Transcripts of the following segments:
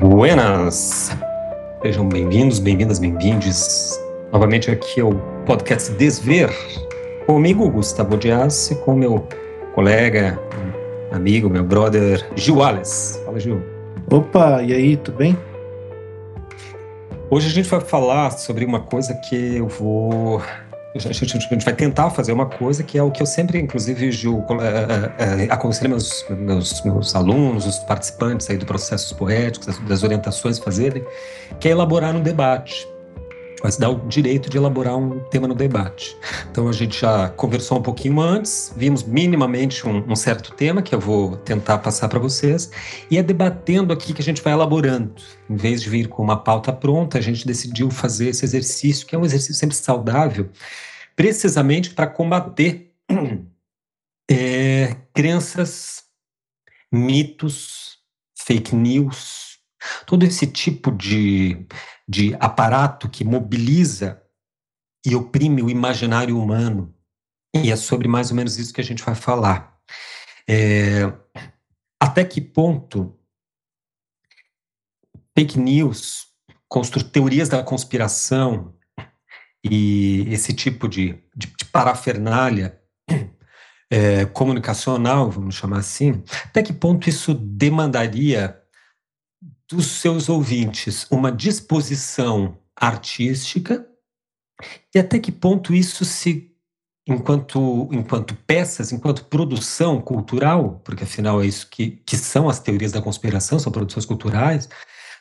Buenas! Sejam bem-vindos, bem-vindas, bem-vindes. Novamente aqui ao podcast Desver. Comigo, Gustavo Dias, e com meu colega, amigo, meu brother, Gil Wallace. Fala, Gil. Opa, e aí, tudo bem? Hoje a gente vai falar sobre uma coisa que eu vou a gente, vai tentar fazer uma coisa que é o que eu sempre, inclusive, Gil, é, é, aconselho meus, meus, meus alunos, os participantes aí do processos poéticos, das, das orientações fazerem, que é elaborar um debate vai se dar o direito de elaborar um tema no debate. Então a gente já conversou um pouquinho antes, vimos minimamente um, um certo tema que eu vou tentar passar para vocês, e é debatendo aqui que a gente vai elaborando. Em vez de vir com uma pauta pronta, a gente decidiu fazer esse exercício, que é um exercício sempre saudável, precisamente para combater é, crenças, mitos, fake news, todo esse tipo de de aparato que mobiliza e oprime o imaginário humano. E é sobre mais ou menos isso que a gente vai falar. É, até que ponto fake news, teorias da conspiração e esse tipo de, de, de parafernália é, comunicacional, vamos chamar assim, até que ponto isso demandaria dos seus ouvintes uma disposição artística? E até que ponto isso se enquanto enquanto peças, enquanto produção cultural, porque afinal é isso que, que são as teorias da conspiração, são produções culturais,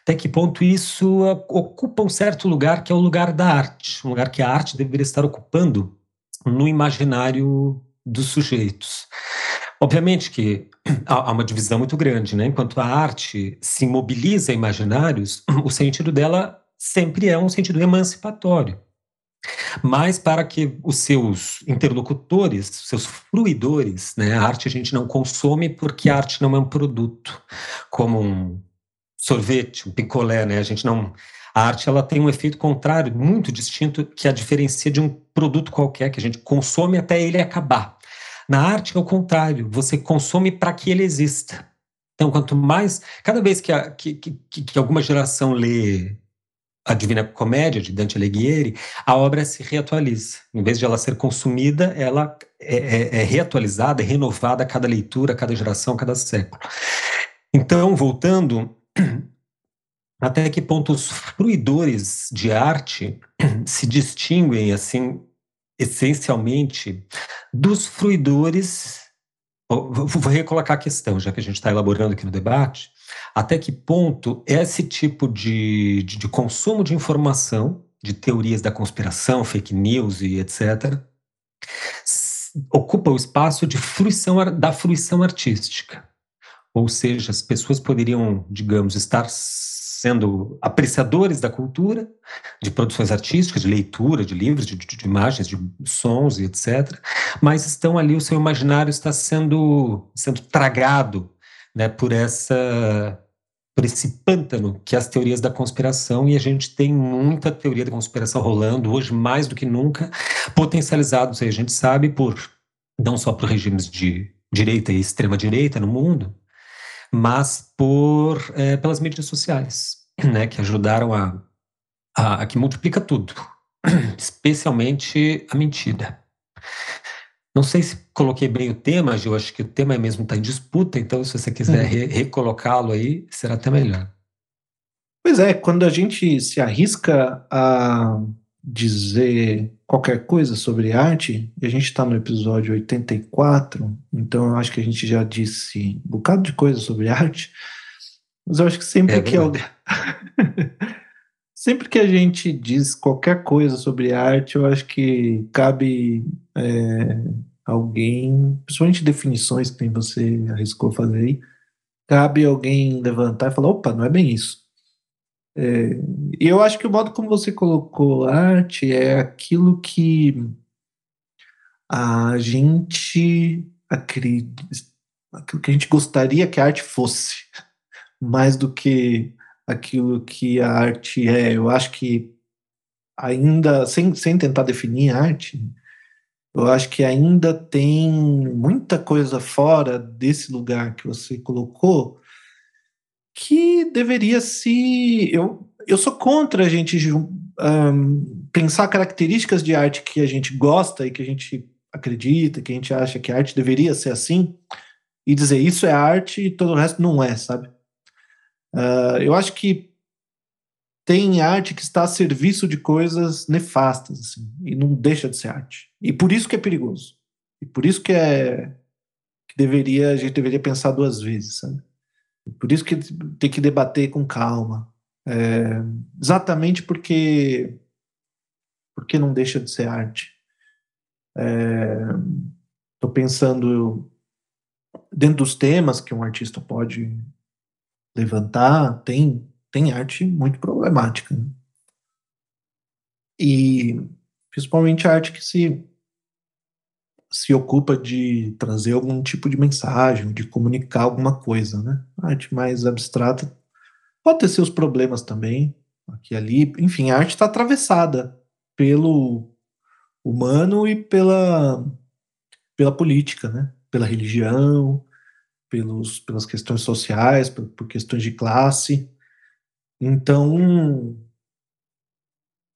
até que ponto isso ocupa um certo lugar que é o lugar da arte, um lugar que a arte deveria estar ocupando no imaginário dos sujeitos. Obviamente que há uma divisão muito grande, né? Enquanto a arte se mobiliza imaginários, o sentido dela sempre é um sentido emancipatório. Mas para que os seus interlocutores, seus fruidores, né? A arte a gente não consome porque a arte não é um produto, como um sorvete, um picolé, né? A gente não a arte ela tem um efeito contrário, muito distinto, que a diferencia de um produto qualquer que a gente consome até ele acabar. Na arte é o contrário, você consome para que ele exista. Então, quanto mais. Cada vez que, a, que, que, que, alguma geração lê a Divina Comédia, de Dante Alighieri, a obra se reatualiza. Em vez de ela ser consumida, ela é, é, é reatualizada, é renovada a cada leitura, a cada geração, a cada século. Então, voltando, até que ponto os fruidores de arte se distinguem assim essencialmente dos fruidores. Vou recolocar a questão, já que a gente está elaborando aqui no debate. Até que ponto esse tipo de, de, de consumo de informação, de teorias da conspiração, fake news e etc., ocupa o espaço de fruição, da fruição artística. Ou seja, as pessoas poderiam, digamos, estar sendo apreciadores da cultura, de produções artísticas, de leitura, de livros, de, de, de imagens, de sons e etc. Mas estão ali, o seu imaginário está sendo, sendo tragado né, por essa por esse pântano que é as teorias da conspiração e a gente tem muita teoria da conspiração rolando hoje mais do que nunca potencializados a gente sabe por não só por regimes de direita e extrema direita no mundo mas por é, pelas mídias sociais, né, que ajudaram a, a, a que multiplica tudo, especialmente a mentira. Não sei se coloquei bem o tema, Gil, acho que o tema mesmo está em disputa, então se você quiser uhum. re recolocá-lo aí, será até melhor. Pois é, quando a gente se arrisca a dizer qualquer coisa sobre arte, e a gente está no episódio 84, então eu acho que a gente já disse um bocado de coisa sobre arte, mas eu acho que sempre é que alguém. sempre que a gente diz qualquer coisa sobre arte, eu acho que cabe é, alguém, principalmente definições que você arriscou fazer aí, cabe alguém levantar e falar: opa, não é bem isso. É, eu acho que o modo como você colocou arte é aquilo que a gente acredita, aquilo que a gente gostaria que a arte fosse, mais do que aquilo que a arte é. Eu acho que ainda, sem, sem tentar definir arte, eu acho que ainda tem muita coisa fora desse lugar que você colocou que deveria se. Eu, eu sou contra a gente um, pensar características de arte que a gente gosta e que a gente acredita, que a gente acha que a arte deveria ser assim, e dizer isso é arte e todo o resto não é, sabe? Uh, eu acho que tem arte que está a serviço de coisas nefastas, assim, e não deixa de ser arte. E por isso que é perigoso. E por isso que é que deveria a gente deveria pensar duas vezes, sabe? Por isso que tem que debater com calma. É, exatamente porque porque não deixa de ser arte. Estou é, pensando dentro dos temas que um artista pode levantar, tem, tem arte muito problemática. Né? E principalmente a arte que se, se ocupa de trazer algum tipo de mensagem, de comunicar alguma coisa. Né? A arte mais abstrata pode ter seus problemas também, aqui e ali. Enfim, a arte está atravessada pelo humano e pela, pela política, né? pela religião, pelos, pelas questões sociais, por, por questões de classe. Então,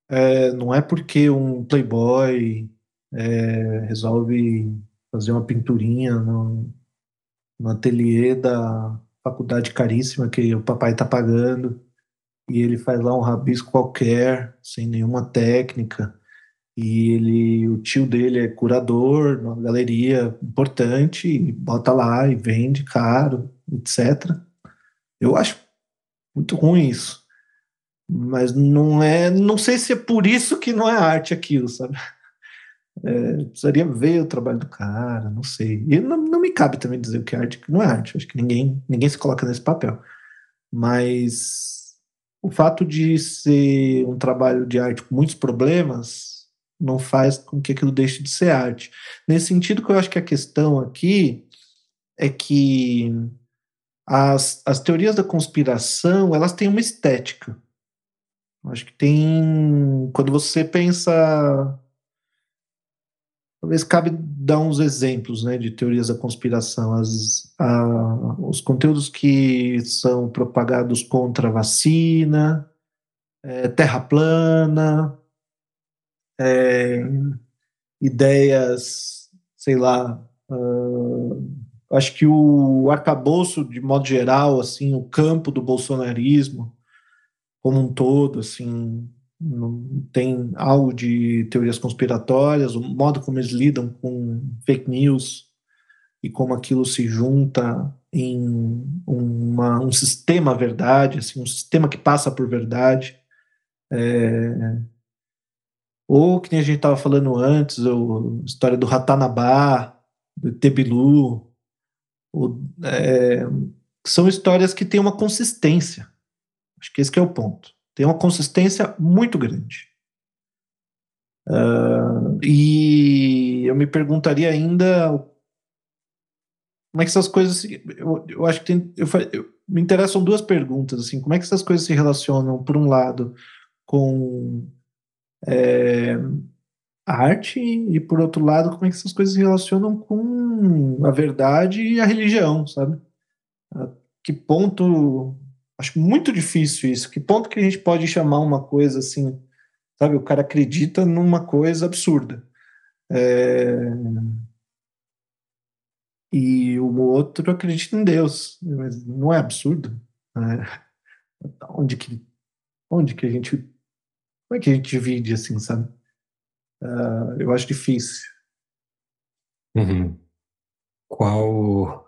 é, não é porque um playboy é, resolve fazer uma pinturinha no, no ateliê da faculdade caríssima que o papai está pagando e ele faz lá um rabisco qualquer, sem nenhuma técnica, e ele, o tio dele é curador numa galeria importante, e bota lá e vende caro, etc. Eu acho muito ruim isso. Mas não é, não sei se é por isso que não é arte aquilo, sabe? É, precisaria ver o trabalho do cara, não sei. E não, não me cabe também dizer o que é arte, que não é arte. Acho que ninguém, ninguém se coloca nesse papel. Mas o fato de ser um trabalho de arte com muitos problemas não faz com que aquilo deixe de ser arte. Nesse sentido que eu acho que a questão aqui é que as, as teorias da conspiração, elas têm uma estética. Acho que tem... Quando você pensa... Talvez cabe dar uns exemplos né, de teorias da conspiração. As, a, os conteúdos que são propagados contra a vacina, é, terra plana, é, ideias, sei lá, uh, acho que o arcabouço, de modo geral, assim, o campo do bolsonarismo como um todo, assim, tem algo de teorias conspiratórias, o modo como eles lidam com fake news e como aquilo se junta em uma, um sistema verdade, assim, um sistema que passa por verdade. É, ou, que nem a gente estava falando antes, a história do Ratanabá, do Tebilu, ou, é, são histórias que têm uma consistência. Acho que esse que é o ponto. Tem uma consistência muito grande. Uh, e eu me perguntaria ainda como é que essas coisas. Eu, eu acho que tem. Eu, eu, me interessam duas perguntas. assim Como é que essas coisas se relacionam, por um lado, com é, arte e, por outro lado, como é que essas coisas se relacionam com a verdade e a religião, sabe? A que ponto... Acho muito difícil isso. Que ponto que a gente pode chamar uma coisa assim, sabe? O cara acredita numa coisa absurda. É... E o outro acredita em Deus. Mas não é absurdo? É... Onde que, onde que a gente como é que a gente divide assim, sabe? Uh, eu acho difícil. Uhum. Qual.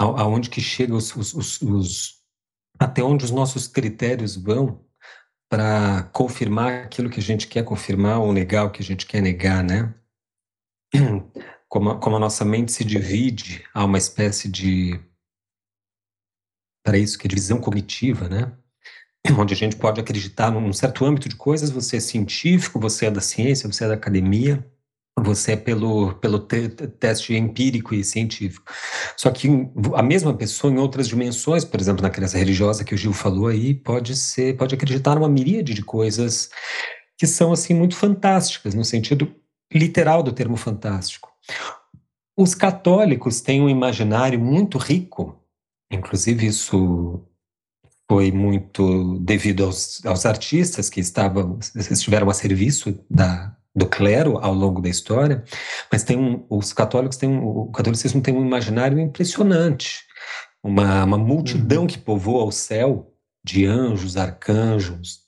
A, aonde que chega os, os, os, os, Até onde os nossos critérios vão para confirmar aquilo que a gente quer confirmar ou negar o que a gente quer negar, né? Como a, como a nossa mente se divide, há uma espécie de. Para isso, que é divisão cognitiva, né? onde a gente pode acreditar num certo âmbito de coisas, você é científico, você é da ciência, você é da academia, você é pelo, pelo te teste empírico e científico. Só que a mesma pessoa em outras dimensões, por exemplo, na crença religiosa que o Gil falou aí, pode ser, pode acreditar numa miríade de coisas que são assim muito fantásticas, no sentido literal do termo fantástico. Os católicos têm um imaginário muito rico, inclusive isso foi muito devido aos, aos artistas que estavam estiveram a serviço da, do clero ao longo da história, mas tem um, os católicos têm um, o catolicismo tem um imaginário impressionante, uma, uma multidão uhum. que povoa o céu de anjos, arcanjos,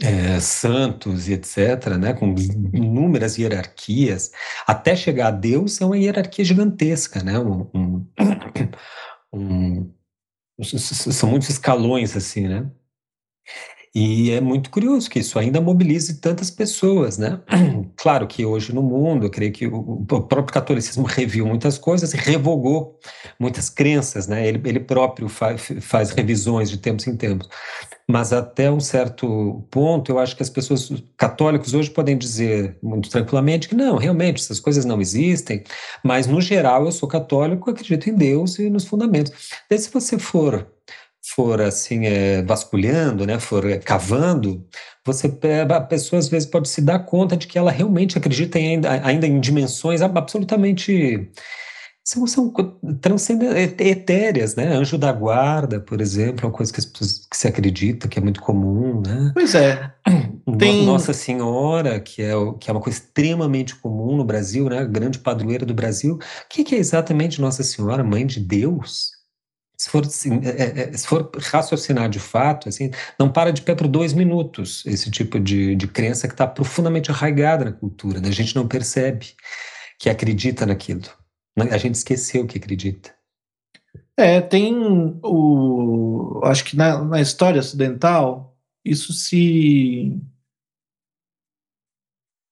é, santos e etc., né, com inúmeras hierarquias, até chegar a Deus é uma hierarquia gigantesca, né, um, um, são muitos escalões assim, né? E é muito curioso que isso ainda mobilize tantas pessoas, né? Claro que hoje no mundo, eu creio que o, próprio catolicismo reviu muitas coisas revogou muitas crenças, né? Ele, ele próprio faz, faz revisões de tempos em tempos. Mas até um certo ponto, eu acho que as pessoas católicos hoje podem dizer muito tranquilamente que não, realmente essas coisas não existem. Mas no geral, eu sou católico, acredito em Deus e nos fundamentos. Daí, se você for for assim é, vasculhando, né, for é, cavando, você a pessoa às vezes pode se dar conta de que ela realmente acredita em, ainda, ainda em dimensões absolutamente são, são etéreas, né? Anjo da guarda, por exemplo, é uma coisa que, pessoas, que se acredita, que é muito comum, né? Pois é. Tem... Nossa Senhora, que é, que é uma coisa extremamente comum no Brasil, né? grande padroeira do Brasil. O que, que é exatamente Nossa Senhora, Mãe de Deus? Se for, assim, é, é, é, se for raciocinar de fato, assim, não para de pé por dois minutos esse tipo de, de crença que está profundamente arraigada na cultura. Né? A gente não percebe que acredita naquilo. Né? A gente esqueceu que acredita. É, tem o. Acho que na, na história ocidental, isso se,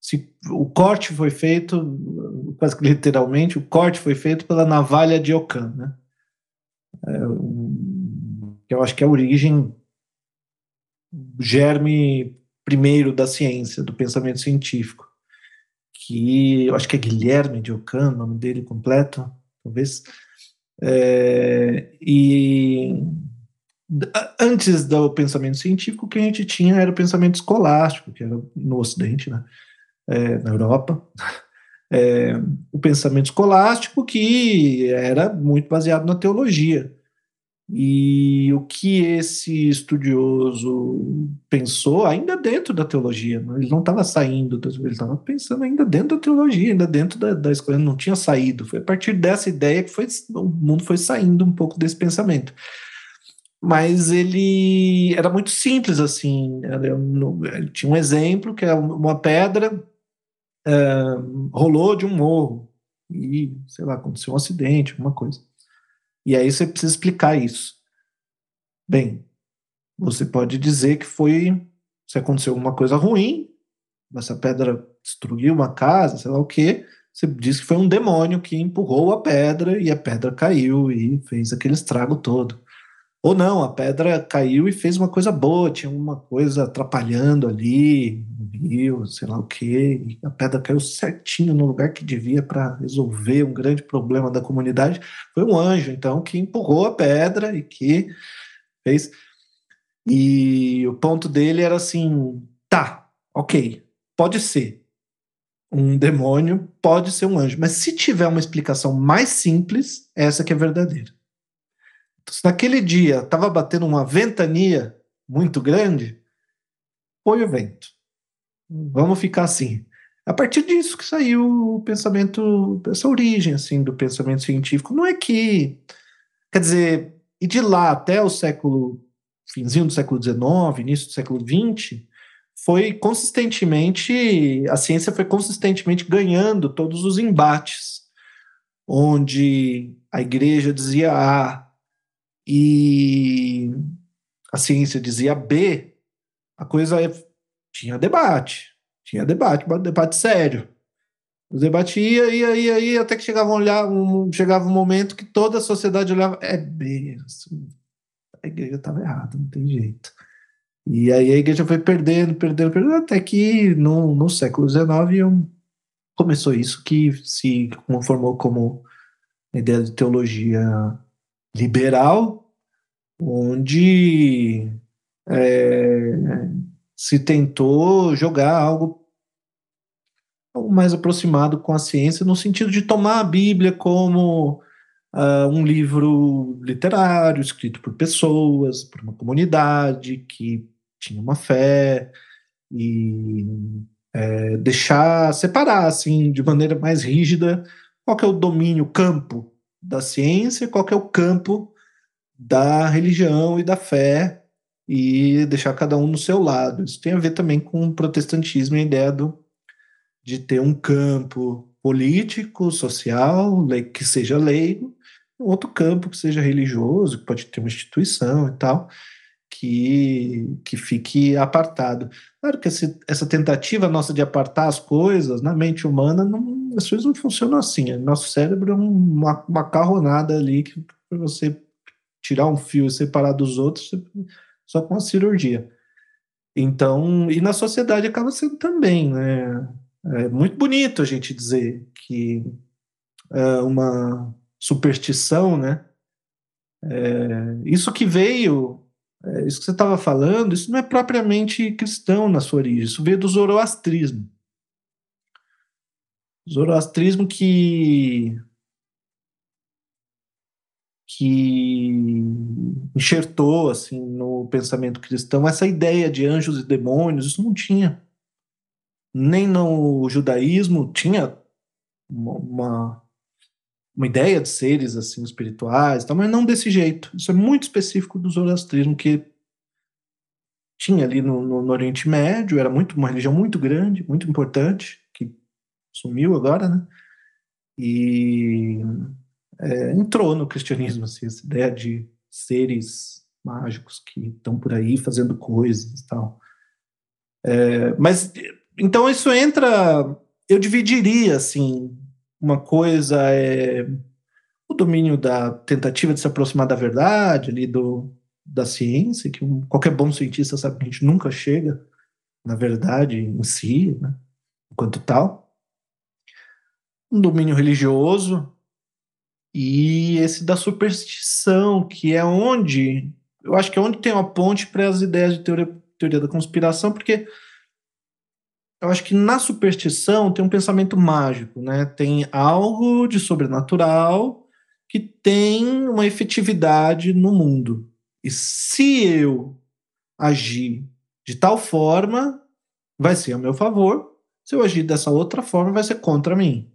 se. O corte foi feito, quase que literalmente, o corte foi feito pela navalha de Ockham, né? É, que eu acho que é a origem, germe primeiro da ciência, do pensamento científico, que eu acho que é Guilherme de Ockham, o nome dele completo, talvez, é, e antes do pensamento científico, o que a gente tinha era o pensamento escolástico, que era no Ocidente, né, é, na Europa, é, o pensamento escolástico que era muito baseado na teologia. E o que esse estudioso pensou, ainda dentro da teologia, né? ele não estava saindo, ele estava pensando ainda dentro da teologia, ainda dentro da, da escola, ele não tinha saído. Foi a partir dessa ideia que foi, o mundo foi saindo um pouco desse pensamento. Mas ele era muito simples, assim. Ele tinha um exemplo que é uma pedra rolou de um morro e, sei lá, aconteceu um acidente, alguma coisa. E aí você precisa explicar isso. Bem, você pode dizer que foi, se aconteceu alguma coisa ruim, essa pedra destruiu uma casa, sei lá o quê, você diz que foi um demônio que empurrou a pedra e a pedra caiu e fez aquele estrago todo. Ou não, a pedra caiu e fez uma coisa boa, tinha uma coisa atrapalhando ali, rio, sei lá o quê, a pedra caiu certinho no lugar que devia para resolver um grande problema da comunidade. Foi um anjo, então, que empurrou a pedra e que fez. E o ponto dele era assim: tá, ok, pode ser um demônio, pode ser um anjo, mas se tiver uma explicação mais simples, essa que é verdadeira se naquele dia estava batendo uma ventania muito grande, foi o vento. Vamos ficar assim. A partir disso que saiu o pensamento, essa origem assim do pensamento científico. Não é que, quer dizer, e de lá até o século finzinho do século XIX, início do século XX, foi consistentemente a ciência foi consistentemente ganhando todos os embates, onde a igreja dizia A, e a ciência dizia B, a coisa é, tinha debate, tinha debate, debate sério. O debate ia, ia, ia, até que chegava um, olhar, um, chegava um momento que toda a sociedade olhava, é B, assim, a igreja estava errada, não tem jeito. E aí a igreja foi perdendo, perdendo, perdendo, até que no, no século XIX começou isso que se conformou como ideia de teologia liberal, onde é, se tentou jogar algo mais aproximado com a ciência, no sentido de tomar a Bíblia como uh, um livro literário escrito por pessoas, por uma comunidade que tinha uma fé e é, deixar separar assim de maneira mais rígida qual é o domínio, campo da ciência, qual é o campo da religião e da fé e deixar cada um no seu lado. Isso tem a ver também com o protestantismo e a ideia do, de ter um campo político, social, que seja leigo, outro campo que seja religioso, que pode ter uma instituição e tal, que, que fique apartado. Claro que esse, essa tentativa nossa de apartar as coisas na mente humana, não, as coisas não funcionam assim. Nosso cérebro é uma macarronada ali que para você tirar um fio e separar dos outros só com a cirurgia. Então, e na sociedade acaba sendo também, né? É muito bonito a gente dizer que é uma superstição, né? É, isso que veio, é, isso que você estava falando, isso não é propriamente cristão na sua origem, isso veio do zoroastrismo. Zoroastrismo que que enxertou assim no pensamento cristão essa ideia de anjos e demônios, isso não tinha. Nem no judaísmo tinha uma, uma ideia de seres assim espirituais, tá? mas não desse jeito. Isso é muito específico do zoroastrismo que tinha ali no, no, no, Oriente Médio, era muito uma religião muito grande, muito importante, que sumiu agora, né? E é, entrou no cristianismo assim, essa ideia de seres mágicos que estão por aí fazendo coisas e tal. É, mas então isso entra, eu dividiria assim uma coisa é o domínio da tentativa de se aproximar da verdade, ali do, da ciência, que um, qualquer bom cientista sabe que a gente nunca chega na verdade em si, né, enquanto tal. Um domínio religioso e esse da superstição, que é onde eu acho que é onde tem uma ponte para as ideias de teoria, teoria da conspiração, porque eu acho que na superstição tem um pensamento mágico, né? Tem algo de sobrenatural que tem uma efetividade no mundo. E se eu agir de tal forma, vai ser a meu favor. Se eu agir dessa outra forma, vai ser contra mim.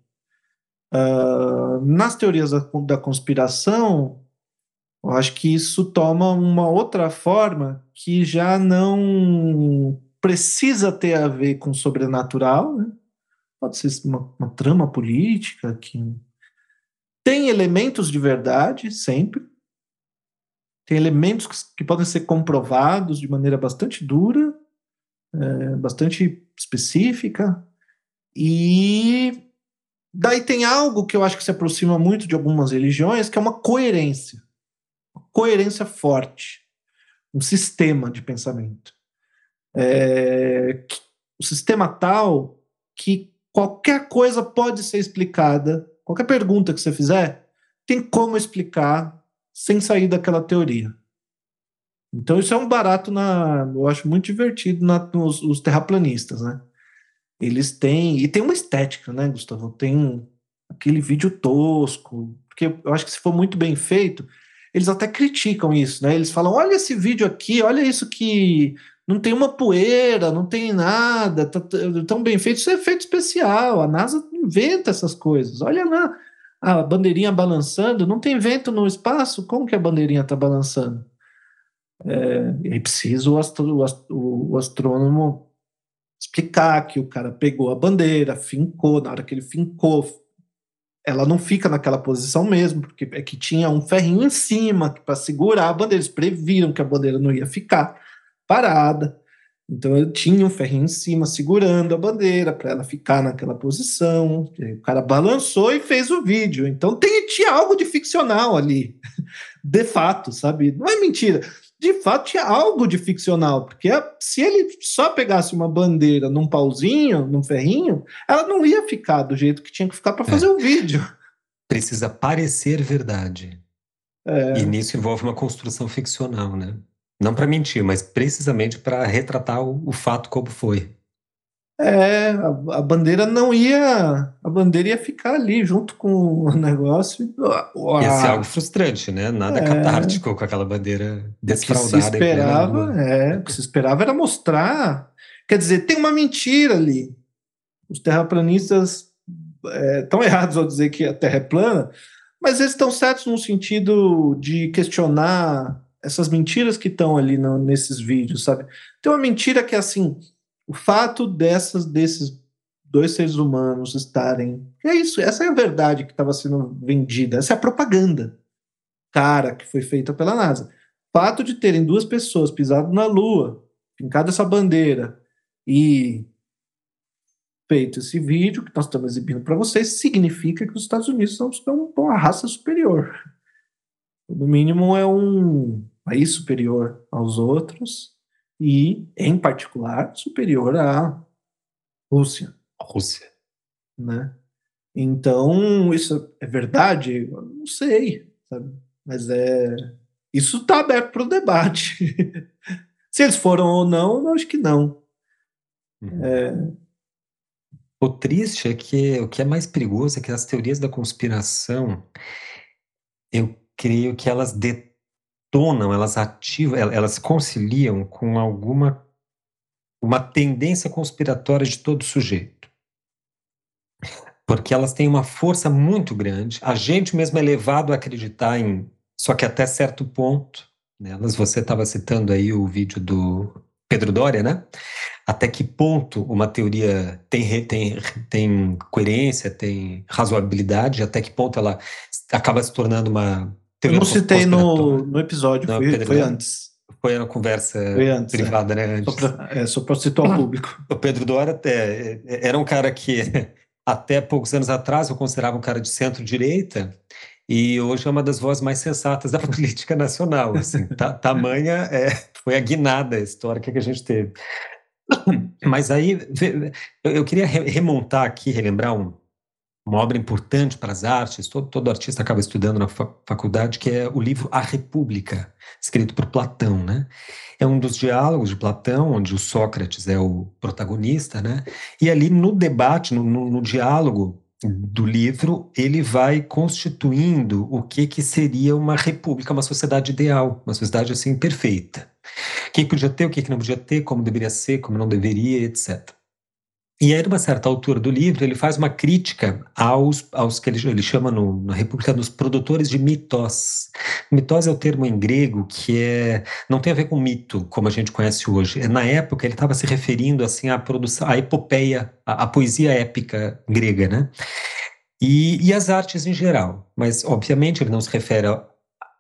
Uh, nas teorias da, da conspiração, eu acho que isso toma uma outra forma que já não precisa ter a ver com sobrenatural, né? pode ser uma, uma, trama política que tem elementos de verdade sempre, tem elementos que, que podem ser comprovados de maneira bastante dura, é, bastante específica, e daí tem algo que eu acho que se aproxima muito de algumas religiões, que é uma coerência, uma coerência forte, um sistema de pensamento é, o sistema tal que qualquer coisa pode ser explicada, qualquer pergunta que você fizer, tem como explicar sem sair daquela teoria. Então isso é um barato na, eu acho muito divertido na, nos os terraplanistas, né? Eles têm e tem uma estética, né, Gustavo? Tem aquele vídeo tosco, porque eu acho que se for muito bem feito, eles até criticam isso, né? Eles falam: olha esse vídeo aqui, olha isso que não tem uma poeira, não tem nada, tá tão bem feito. Isso é efeito especial. A NASA inventa essas coisas. Olha lá, a bandeirinha balançando, não tem vento no espaço, como que a bandeirinha está balançando? É, é preciso o, astro, o, o astrônomo explicar que o cara pegou a bandeira, fincou, na hora que ele fincou, ela não fica naquela posição mesmo, porque é que tinha um ferrinho em cima para segurar a bandeira, eles previram que a bandeira não ia ficar parada. Então eu tinha um ferrinho em cima segurando a bandeira para ela ficar naquela posição. O cara balançou e fez o vídeo. Então tem, tinha algo de ficcional ali, de fato, sabe? Não é mentira. De fato tinha algo de ficcional, porque se ele só pegasse uma bandeira num pauzinho, num ferrinho, ela não ia ficar do jeito que tinha que ficar para fazer é. o vídeo. Precisa parecer verdade. É. E nisso envolve uma construção ficcional, né? Não para mentir, mas precisamente para retratar o, o, fato como foi. É, a, a, bandeira não ia. A bandeira ia ficar ali junto com o negócio. A, ia ser algo frustrante, né? Nada é, catártico com aquela bandeira desfraudada. O que se esperava, é, o que se esperava era mostrar. Quer dizer, tem uma mentira ali. Os terraplanistas estão é, errados ao dizer que a Terra é plana, mas eles estão certos no sentido de questionar essas mentiras que estão ali no, nesses vídeos, sabe? Tem uma mentira que é assim o fato dessas, desses dois seres humanos estarem. É isso, essa é a verdade que estava sendo vendida, essa é a propaganda cara que foi feita pela NASA. Fato de terem duas pessoas pisado na Lua, fincado essa bandeira e feito esse vídeo que nós estamos exibindo para vocês, significa que os Estados Unidos são, são uma raça superior. No mínimo é um país superior aos outros e, em particular, superior à Rússia. Rússia. Né? Então, isso é verdade? Eu não sei, sabe? mas é isso está aberto para o debate. Se eles foram ou não, eu acho que não. Uhum. É... O triste é que o que é mais perigoso é que as teorias da conspiração, eu creio que elas de detonam, elas ativam, elas conciliam com alguma uma tendência conspiratória de todo sujeito. Porque elas têm uma força muito grande, a gente mesmo é levado a acreditar em, só que até certo ponto, nelas, você estava citando aí o vídeo do Pedro Doria, né? Até que ponto uma teoria tem, tem, tem coerência, tem razoabilidade, até que ponto ela acaba se tornando uma eu não citei no, no episódio, não, foi, Pedro, foi antes. Foi na conversa antes, é. privada, é. né? Antes. Só para é, ao público. O Pedro Dória até, era um cara que, até poucos anos atrás, eu considerava um cara de centro-direita, e hoje é uma das vozes mais sensatas da política nacional. Assim, tamanha é, foi a guinada histórica que a gente teve. Mas aí, eu queria remontar aqui, relembrar um, uma obra importante para as artes, todo, todo artista acaba estudando na faculdade, que é o livro A República, escrito por Platão, né? É um dos diálogos de Platão, onde o Sócrates é o protagonista, né? E ali no debate, no, no, no diálogo do livro, ele vai constituindo o que, que seria uma república, uma sociedade ideal, uma sociedade assim perfeita. O que podia ter, o que, não podia ter, como deveria ser, como não deveria, etc. E aí, numa certa altura do livro, ele faz uma crítica aos, aos que ele, ele chama no, na República dos produtores de mitos. Mitos é o termo em grego que é, não tem a ver com mito, como a gente conhece hoje. Na época, ele estava se referindo assim à produção, à epopeia, à, à poesia épica grega, né? E, e as artes em geral. Mas, obviamente, ele não se refere a,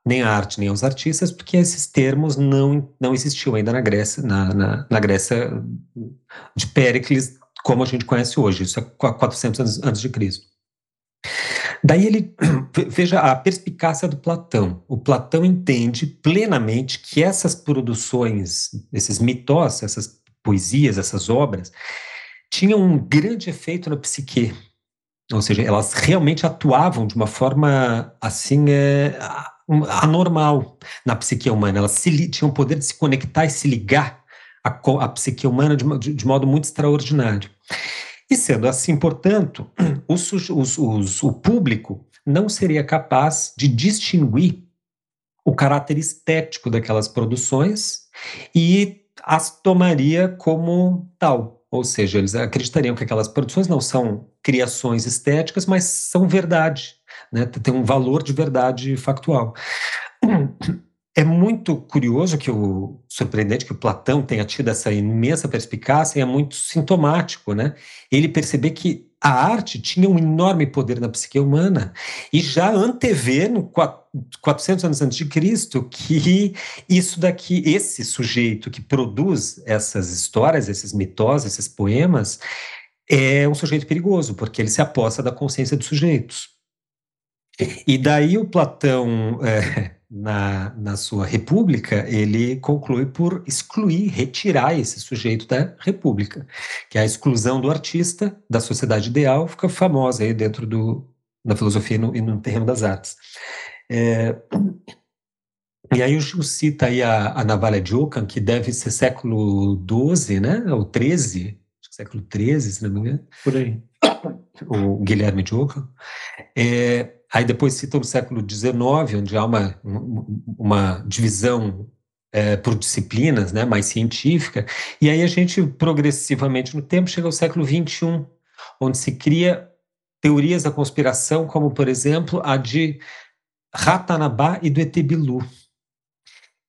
nem à arte nem aos artistas, porque esses termos não, não existiam ainda na Grécia, na, na, na Grécia de Péricles como a gente conhece hoje, isso é 400 anos antes de Cristo. Daí ele, veja a perspicácia do Platão. O Platão entende plenamente que essas produções, esses mitós, essas poesias, essas obras, tinham um grande efeito na psique. Ou seja, elas realmente atuavam de uma forma assim é, anormal na psique humana. Elas se, tinham o poder de se conectar e se ligar à, à psique humana de, de, de modo muito extraordinário. E sendo assim, portanto, os, os, o público não seria capaz de distinguir o caráter estético daquelas produções e as tomaria como tal. Ou seja, eles acreditariam que aquelas produções não são criações estéticas, mas são verdade, né? tem um valor de verdade factual. É muito curioso que o surpreendente que o Platão tenha tido essa imensa perspicácia e é muito sintomático, né? Ele perceber que a arte tinha um enorme poder na psique humana e já antever no 400 anos antes de Cristo que isso daqui, esse sujeito que produz essas histórias, esses mitos, esses poemas, é um sujeito perigoso, porque ele se aposta da consciência dos sujeitos. E daí o Platão é, na, na sua república, ele conclui por excluir, retirar esse sujeito da república, que é a exclusão do artista da sociedade ideal, fica famosa aí dentro do, da filosofia e no, e no terreno das artes. É, e aí o Gil cita aí a, a navalha de Ockham, que deve ser século XII, né, ou XIII, século XIII, se não me engano. Por aí. O Guilherme de Ockham. É, aí depois cita o século XIX, onde há uma, uma divisão é, por disciplinas, né, mais científica, e aí a gente progressivamente no tempo chega ao século XXI, onde se cria teorias da conspiração, como por exemplo a de Ratanabá e do Etebilu.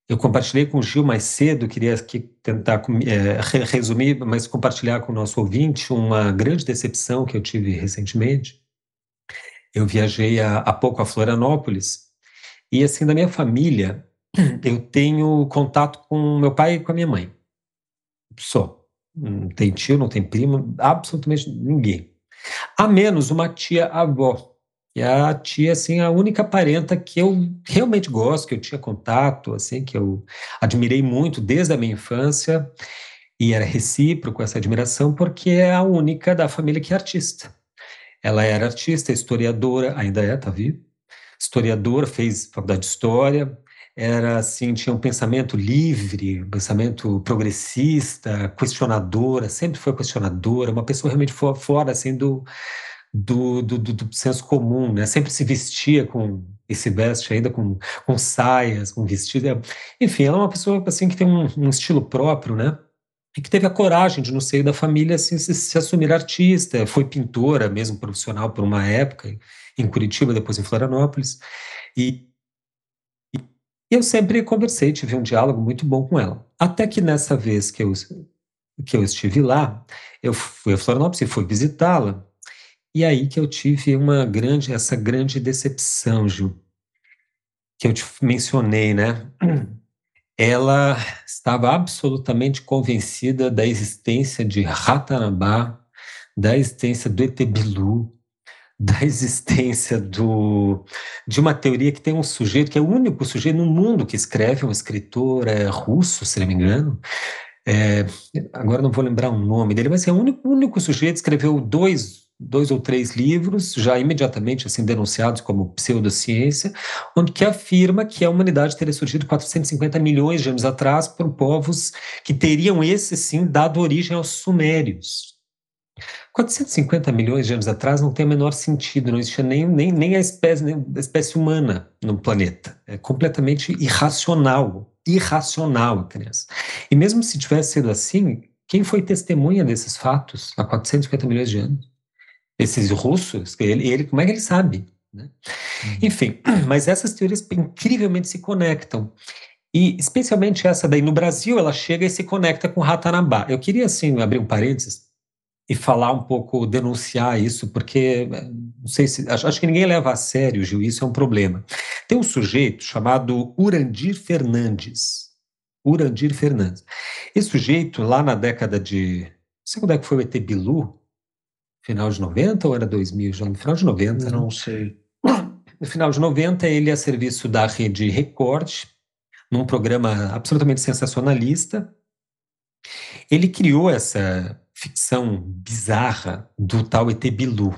Eu compartilhei com o Gil mais cedo, queria aqui tentar é, resumir, mas compartilhar com o nosso ouvinte uma grande decepção que eu tive recentemente. Eu viajei há, pouco a Florianópolis e, assim, da minha família, eu tenho contato com meu pai e com a minha mãe. Só. Não tem tio, não tem primo, absolutamente ninguém. A menos uma tia avó, e a tia, assim, a única parenta que eu realmente gosto, que eu tinha contato, assim, que eu admirei muito desde a minha infância, e era recíproco essa admiração, porque é a única da família que é artista. Ela era artista, historiadora, ainda é, tá vivo? Historiadora, fez faculdade de História, era assim, tinha um pensamento livre, um pensamento progressista, questionadora, sempre foi questionadora, uma pessoa realmente fora, assim, do do, do, do, do, senso comum, né? Sempre se vestia com e se veste ainda com, com saias, com vestido. Enfim, ela é uma pessoa assim que tem um, um estilo próprio, né? E que teve a coragem de, no seio da família, assim, se, se assumir artista. Foi pintora, mesmo profissional, por uma época, em Curitiba, depois em Florianópolis. E, e eu sempre conversei, tive um diálogo muito bom com ela. Até que nessa vez que eu, que eu estive lá, eu fui a Florianópolis e fui visitá-la. E aí que eu tive uma grande, essa grande decepção, Gil, que eu te mencionei, né? Ela estava absolutamente convencida da existência de Ratanabá, da existência do Etebilu, da existência do, de uma teoria que tem um sujeito, que é o único sujeito no mundo que escreve, um escritor é, russo, se não me engano, é, agora não vou lembrar o nome dele, mas é o único, único sujeito que escreveu dois dois ou três livros, já imediatamente assim denunciados como pseudociência, onde que afirma que a humanidade teria surgido 450 milhões de anos atrás por povos que teriam esse sim dado origem aos sumérios. 450 milhões de anos atrás não tem o menor sentido, não existia nem, nem, nem, a, espécie, nem a espécie humana no planeta. É completamente irracional, irracional criança. E mesmo se tivesse sido assim, quem foi testemunha desses fatos há 450 milhões de anos? Esses russos, ele, ele, como é que ele sabe? Né? Uhum. Enfim, mas essas teorias incrivelmente se conectam. E especialmente essa daí no Brasil, ela chega e se conecta com Ratanabá. Eu queria, assim, abrir um parênteses e falar um pouco, denunciar isso, porque não sei se. Acho, acho que ninguém leva a sério, Gil, isso é um problema. Tem um sujeito chamado Urandir Fernandes. Urandir Fernandes. Esse sujeito, lá na década de. Não sei quando é que foi o ET Bilu, final de 90 ou era 2000? Já no final de 90? Né? Não sei. No final de 90, ele é a serviço da rede Record, num programa absolutamente sensacionalista. Ele criou essa ficção bizarra do tal ET Bilu,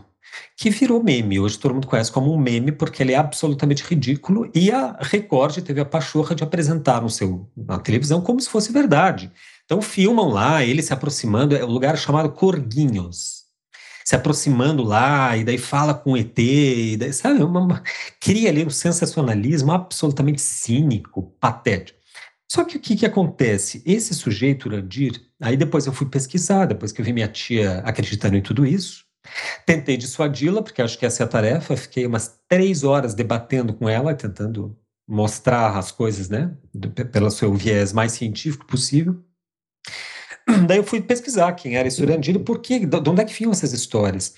que virou meme. Hoje todo mundo conhece como um meme porque ele é absolutamente ridículo e a Record teve a pachorra de apresentar no seu, na televisão como se fosse verdade. Então filmam lá ele se aproximando, é um lugar chamado Corguinhos se aproximando lá, e daí fala com o ET, e daí, sabe? Uma, cria ali um sensacionalismo absolutamente cínico, patético. Só que o que, que acontece? Esse sujeito, Urandir, aí depois eu fui pesquisar, depois que eu vi minha tia acreditando em tudo isso, tentei dissuadi-la, porque acho que essa é a tarefa, fiquei umas três horas debatendo com ela, tentando mostrar as coisas, né, pelo seu viés mais científico possível. Daí eu fui pesquisar quem era esse Urandir e por que, de onde é que vinham essas histórias.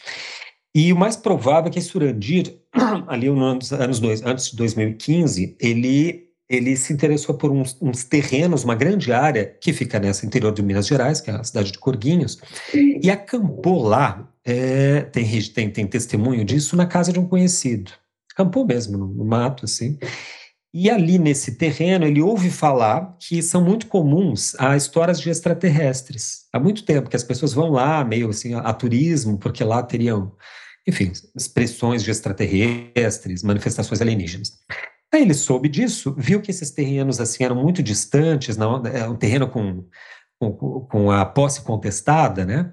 E o mais provável é que esse Urandir, ali nos anos dois, antes de 2015, ele, ele se interessou por uns, uns, terrenos, uma grande área que fica nessa interior de Minas Gerais, que é a cidade de Corguinhos, e acampou lá, é, tem, tem, tem testemunho disso, na casa de um conhecido. Acampou mesmo, no, no mato, assim. E ali nesse terreno, ele ouve falar que são muito comuns as histórias de extraterrestres. Há muito tempo que as pessoas vão lá, meio assim, a, a turismo, porque lá teriam, enfim, expressões de extraterrestres, manifestações alienígenas. Aí ele soube disso, viu que esses terrenos assim eram muito distantes, não, é um terreno com, com, com a posse contestada, né?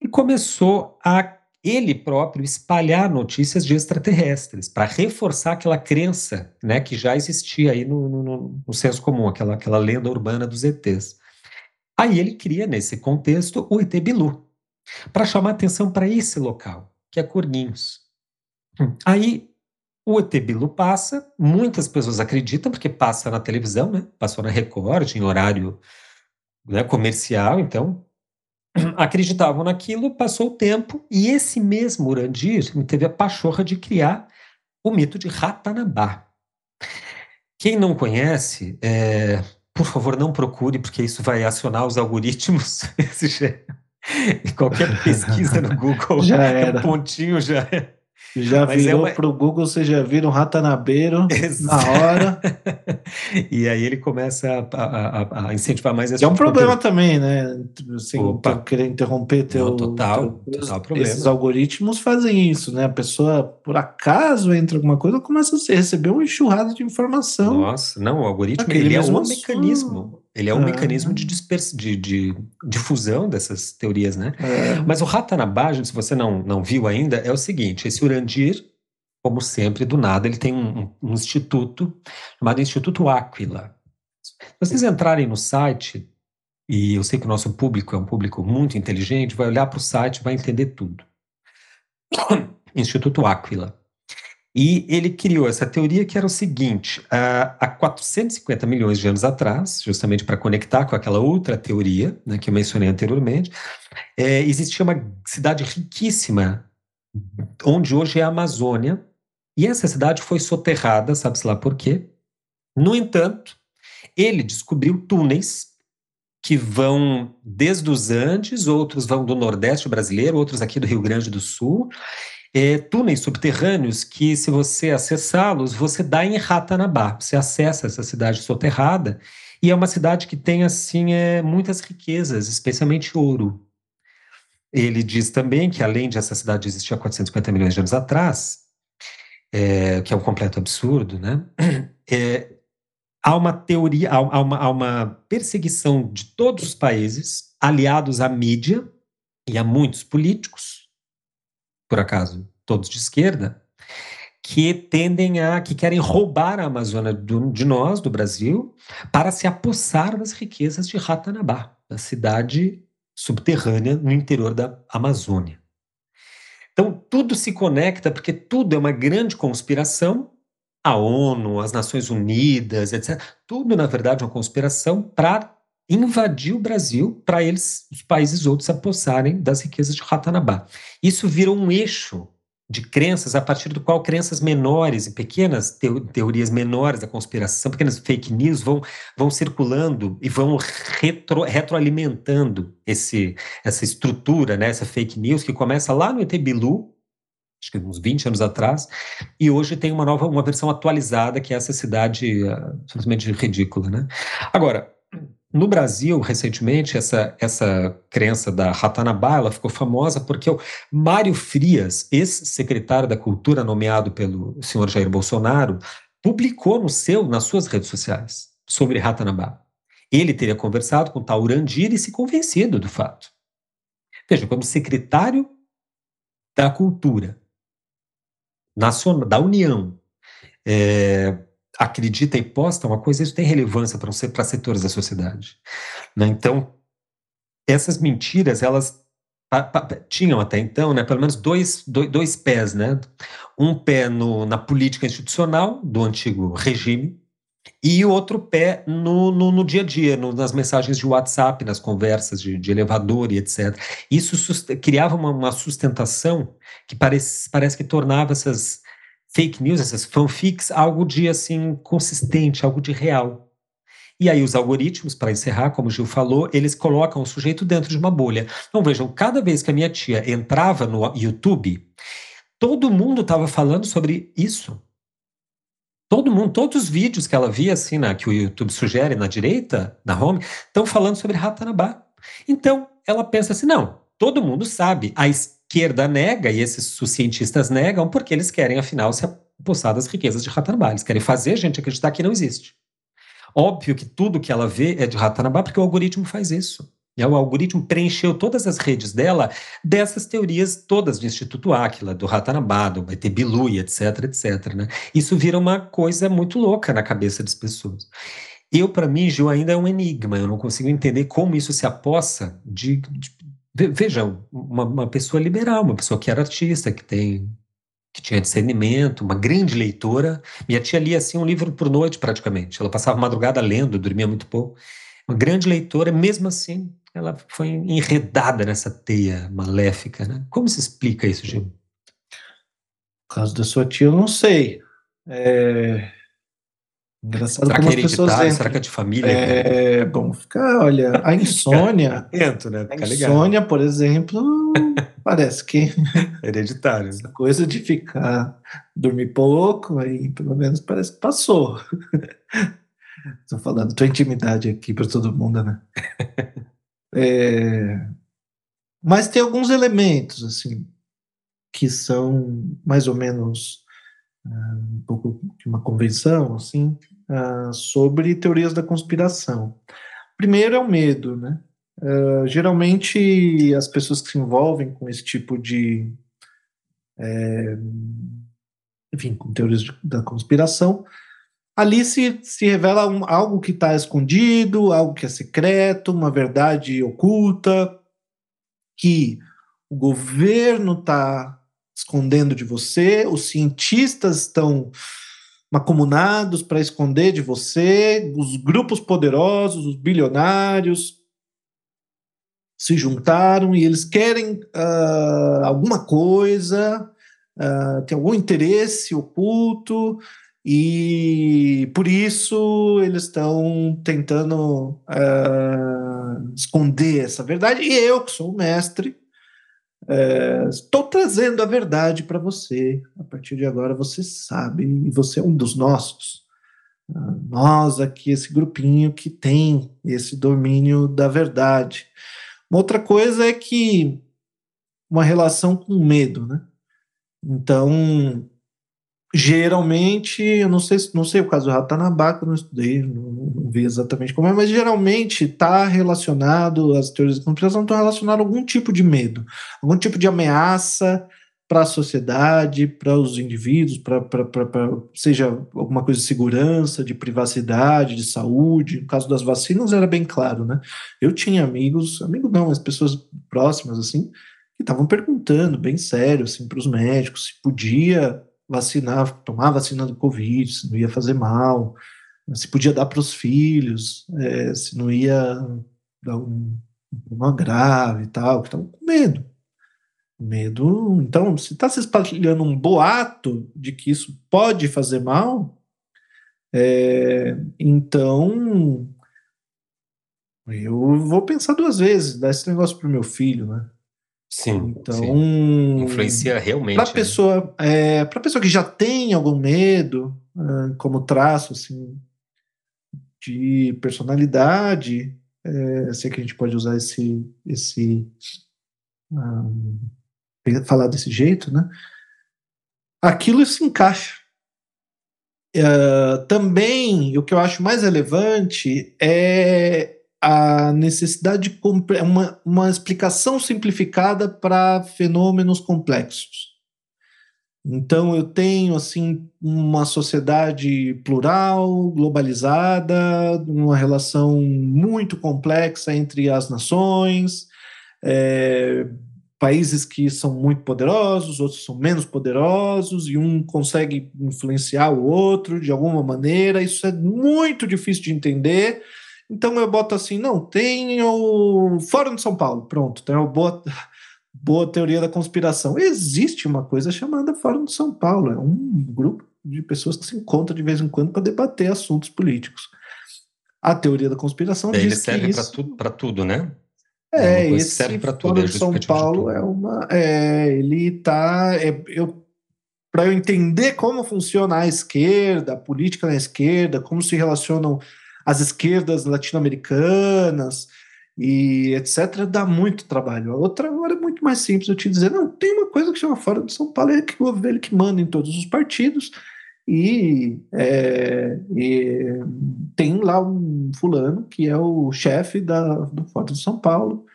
e começou a ele próprio espalhar notícias de extraterrestres para reforçar aquela crença né, que já existia aí no, no, no senso comum, aquela, aquela lenda urbana dos ETs. Aí ele cria, nesse contexto, o ET Bilu, para chamar atenção para esse local, que é Corninhos. Aí o ET Bilu passa, muitas pessoas acreditam, porque passa na televisão, né? passou na Record, em horário né, comercial, então acreditavam naquilo, passou o tempo, e esse mesmo Urandir teve a pachorra de criar o mito de Ratanabá. Quem não conhece, é, por favor, não procure, porque isso vai acionar os algoritmos. Qualquer pesquisa no Google, já era. um pontinho já é. Já Mas é virou é uma... pro Google, você já vira um ratanabeiro na hora. e aí ele começa a, a, a incentivar mais esse É um problema também, né? Assim, querer interromper teu, Não, total, teu, total problema. Esses algoritmos fazem isso, né? A pessoa, por acaso, entra alguma coisa, começa a receber uma enxurrada de informação. Nossa, não, o algoritmo ele é um mecanismo. Ele é um é. mecanismo de, de, de difusão dessas teorias, né? É. Mas o Ratanabá, se você não, não viu ainda, é o seguinte: esse Urandir, como sempre, do nada, ele tem um, um instituto chamado Instituto Aquila. Se vocês entrarem no site, e eu sei que o nosso público é um público muito inteligente, vai olhar para o site vai entender tudo. Instituto Aquila. E ele criou essa teoria que era o seguinte: há 450 milhões de anos atrás, justamente para conectar com aquela outra teoria né, que eu mencionei anteriormente, é, existia uma cidade riquíssima, onde hoje é a Amazônia, e essa cidade foi soterrada, sabe-se lá por quê? No entanto, ele descobriu túneis que vão desde os Andes, outros vão do Nordeste brasileiro, outros aqui do Rio Grande do Sul, é, túneis subterrâneos que, se você acessá-los, você dá em Ratanabá. Você acessa essa cidade soterrada e é uma cidade que tem assim é, muitas riquezas, especialmente ouro. Ele diz também que, além de essa cidade existir há 450 milhões de anos atrás, é, que é um completo absurdo, né? É, há uma teoria, há, uma, há uma perseguição de todos os países aliados à mídia e a muitos políticos por acaso, todos de esquerda, que tendem a, que querem roubar a Amazônia do, de nós, do Brasil, para se apossar das riquezas de Ratanabá, da cidade subterrânea no interior da Amazônia. Então, tudo se conecta porque tudo é uma grande conspiração. A ONU, as Nações Unidas, etc. Tudo, na verdade, é uma conspiração para invadir o Brasil para eles, os países outros, apossarem das riquezas de Ratanabá. Isso virou um eixo de crenças a partir do qual crenças menores e pequenas teorias menores da conspiração, pequenas fake news vão, vão circulando e vão retro, retroalimentando esse, essa estrutura, né, essa fake news que começa lá no ET Bilu, acho que uns 20 anos atrás, e hoje tem uma nova, uma versão atualizada que é essa cidade uh, simplesmente ridícula, né? Agora, no Brasil, recentemente, essa, essa crença da Ratanabá ela ficou famosa porque o Mário Frias, ex-secretário da Cultura nomeado pelo senhor Jair Bolsonaro, publicou no seu, nas suas redes sociais sobre Ratanabá. Ele teria conversado com Taurandir e se convencido do fato. Veja, como secretário da Cultura nacional, da União, é, acredita e posta uma coisa, isso tem relevância para setores da sociedade. Né? Então, essas mentiras, elas tinham até então, né, pelo menos dois, dois, dois pés, né? Um pé no, na política institucional do antigo regime e outro pé no, no, no dia a dia, no, nas mensagens de WhatsApp, nas conversas de, de elevador e etc. Isso criava uma, uma, sustentação que parece, parece que tornava essas, fake news, essas fanfics, algo de assim consistente, algo de real. E aí os algoritmos, para encerrar, como o Gil falou, eles colocam o sujeito dentro de uma bolha. Então vejam, cada vez que a minha tia entrava no YouTube, todo mundo estava falando sobre isso. Todo mundo, todos os vídeos que ela via, assim, na, que o YouTube sugere na direita, na home, estão falando sobre Ratanabá. Então, ela pensa assim: não, todo mundo sabe, a esquerda nega, e esses cientistas negam, porque eles querem, afinal, se apossar das riquezas de Ratanabá. Eles querem fazer a gente acreditar que não existe. Óbvio que tudo que ela vê é de Ratanabá, porque o algoritmo faz isso. E o algoritmo preencheu todas as redes dela dessas teorias todas do Instituto Áquila, do Ratanabá, do Bilu e etc, etc. Né? Isso vira uma coisa muito louca na cabeça das pessoas. Eu, para mim, Gil, ainda é um enigma. Eu não consigo entender como isso se apossa de. de veja, uma, uma, pessoa liberal, uma pessoa que era artista, que tem que tinha discernimento, uma grande leitora. Minha tia lia assim um livro por noite praticamente. Ela passava madrugada lendo, dormia muito pouco. Uma grande leitora, mesmo assim, ela foi enredada nessa teia maléfica, né? Como se explica isso, Gil? No caso da sua tia, eu não sei. É... Engraçado será como que é as pessoas entram. Será que é de família? É, bom, fica, olha, a insônia. Atento, né? Fica a insônia, por exemplo, parece que. Hereditário. Essa coisa de ficar, dormir pouco, aí pelo menos parece que passou. Estou falando tua intimidade aqui para todo mundo, né? É, mas tem alguns elementos, assim, que são mais ou menos uh, um pouco de uma convenção, assim, uh, sobre teorias da conspiração. Primeiro é o medo, né? Uh, geralmente as pessoas que se envolvem com esse tipo de é, enfim, com teorias da conspiração, ali se, se revela um, algo que está escondido, algo que é secreto, uma verdade oculta, que o governo está escondendo de você, os cientistas estão macomunados para esconder de você, os grupos poderosos, os bilionários se juntaram e eles querem uh, alguma coisa, uh, tem algum interesse oculto e por isso eles estão tentando uh, esconder essa verdade. E eu, que sou o mestre, é, estou trazendo a verdade para você. A partir de agora você sabe, e você é um dos nossos. Ah, nós aqui, esse grupinho que tem esse domínio da verdade. Uma outra coisa é que uma relação com medo, né? Então, geralmente, eu não sei, não sei o caso do eu não estudei, não, não vi exatamente como é, mas geralmente está relacionado, as teorias da conspiração estão relacionadas a algum tipo de medo, algum tipo de ameaça para a sociedade, para os indivíduos, para seja alguma coisa de segurança, de privacidade, de saúde. No caso das vacinas era bem claro, né? Eu tinha amigos, amigos não, as pessoas próximas assim, que estavam perguntando bem sério assim para os médicos se podia vacinar, tomar vacina do Covid, se não ia fazer mal, se podia dar para os filhos, é, se não ia dar um problema grave e tal, estavam com medo. Medo. Então, se está se espalhando um boato de que isso pode fazer mal, é, então eu vou pensar duas vezes, dar esse negócio para o meu filho, né? Sim. Então, sim. influencia realmente. Para né? pessoa, é, para pessoa que já tem algum medo, uh, como traço assim de personalidade, é, sei que a gente pode usar esse esse um, falar desse jeito, né? Aquilo se encaixa. Uh, também o que eu acho mais relevante é a necessidade de uma, uma explicação simplificada para fenômenos complexos. Então eu tenho assim uma sociedade plural, globalizada, uma relação muito complexa entre as nações, é, países que são muito poderosos, outros são menos poderosos, e um consegue influenciar o outro de alguma maneira. Isso é muito difícil de entender então eu boto assim, não, tem o Fórum de São Paulo, pronto, tem uma boa, boa teoria da conspiração. Existe uma coisa chamada Fórum de São Paulo, é um grupo de pessoas que se encontram de vez em quando para debater assuntos políticos. A teoria da conspiração Ele diz serve que para tudo, para tudo, né? É, é esse serve para tudo. Fórum de São Paulo é uma, é, ele tá, é, eu para eu entender como funciona a esquerda, a política na esquerda, como se relacionam as esquerdas latino-americanas e etc., dá muito trabalho. A outra agora é muito mais simples eu te dizer, não, tem uma coisa que chama fora de São Paulo, é que o governo que manda em todos os partidos, e, é, e tem lá um fulano que é o chefe da, do Fórum de São Paulo.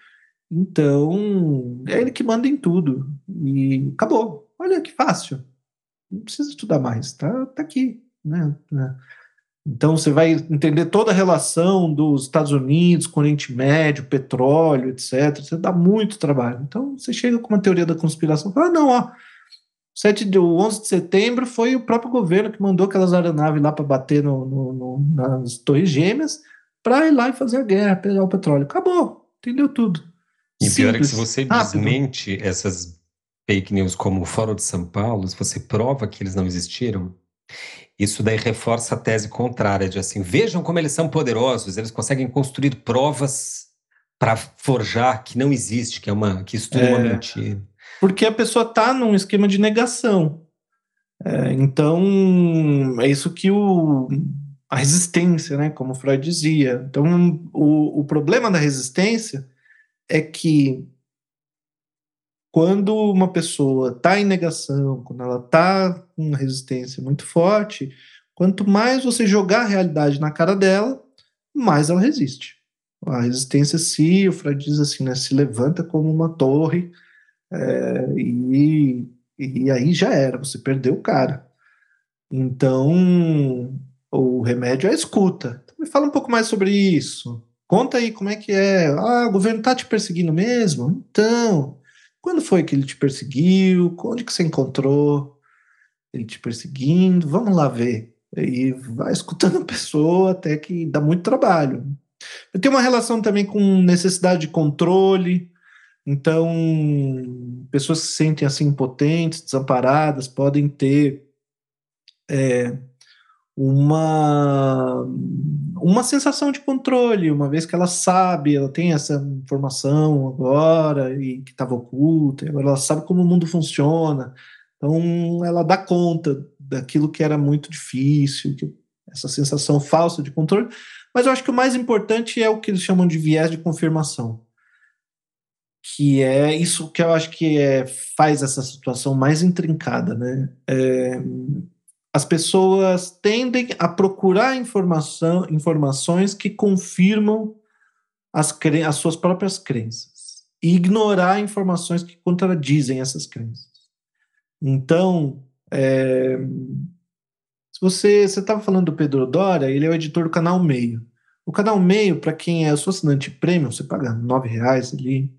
Então, é ele que manda em tudo. E acabou. Olha que fácil. Não precisa estudar mais, tá, tá aqui. Né? Então, você vai entender toda a relação dos Estados Unidos com o Oriente Médio, petróleo, etc. Você dá muito trabalho. Então, você chega com uma teoria da conspiração fala, ah, não, ó, 7 de, 11 de setembro foi o próprio governo que mandou aquelas aeronaves lá para bater no, no, no, nas Torres Gêmeas para ir lá e fazer a guerra, pegar o petróleo. Acabou, entendeu tudo. E Simples, pior é que se você rápido. desmente essas fake news como o Fórum de São Paulo, se você prova que eles não existiram, isso daí reforça a tese contrária de assim, vejam como eles são poderosos, eles conseguem construir provas para forjar que não existe, que é uma que isso tudo é uma é. mentira. Porque a pessoa está num esquema de negação. É, então, é isso que o, a resistência, né, como Freud dizia. Então, o, o problema da resistência é que quando uma pessoa está em negação, quando ela está com uma resistência muito forte, quanto mais você jogar a realidade na cara dela, mais ela resiste. A resistência se, o Freud diz assim, né, se levanta como uma torre é, e, e aí já era, você perdeu o cara. Então, o remédio é a escuta. Então, me fala um pouco mais sobre isso. Conta aí como é que é. Ah, o governo tá te perseguindo mesmo? Então, quando foi que ele te perseguiu? Onde que você encontrou ele te perseguindo? Vamos lá ver. E vai escutando a pessoa até que dá muito trabalho. Eu tenho uma relação também com necessidade de controle, então, pessoas que se sentem assim impotentes, desamparadas, podem ter é, uma, uma sensação de controle, uma vez que ela sabe, ela tem essa informação agora e que estava oculta, agora ela sabe como o mundo funciona. Então, ela dá conta daquilo que era muito difícil, que, essa sensação falsa de controle. Mas eu acho que o mais importante é o que eles chamam de viés de confirmação que é isso que eu acho que é, faz essa situação mais intrincada, né? É, as pessoas tendem a procurar informação, informações que confirmam as, as suas próprias crenças e ignorar informações que contradizem essas crenças. Então, é, se você estava falando do Pedro Dória, ele é o editor do canal Meio. O canal Meio, para quem é seu assinante premium, você paga R$ reais ali,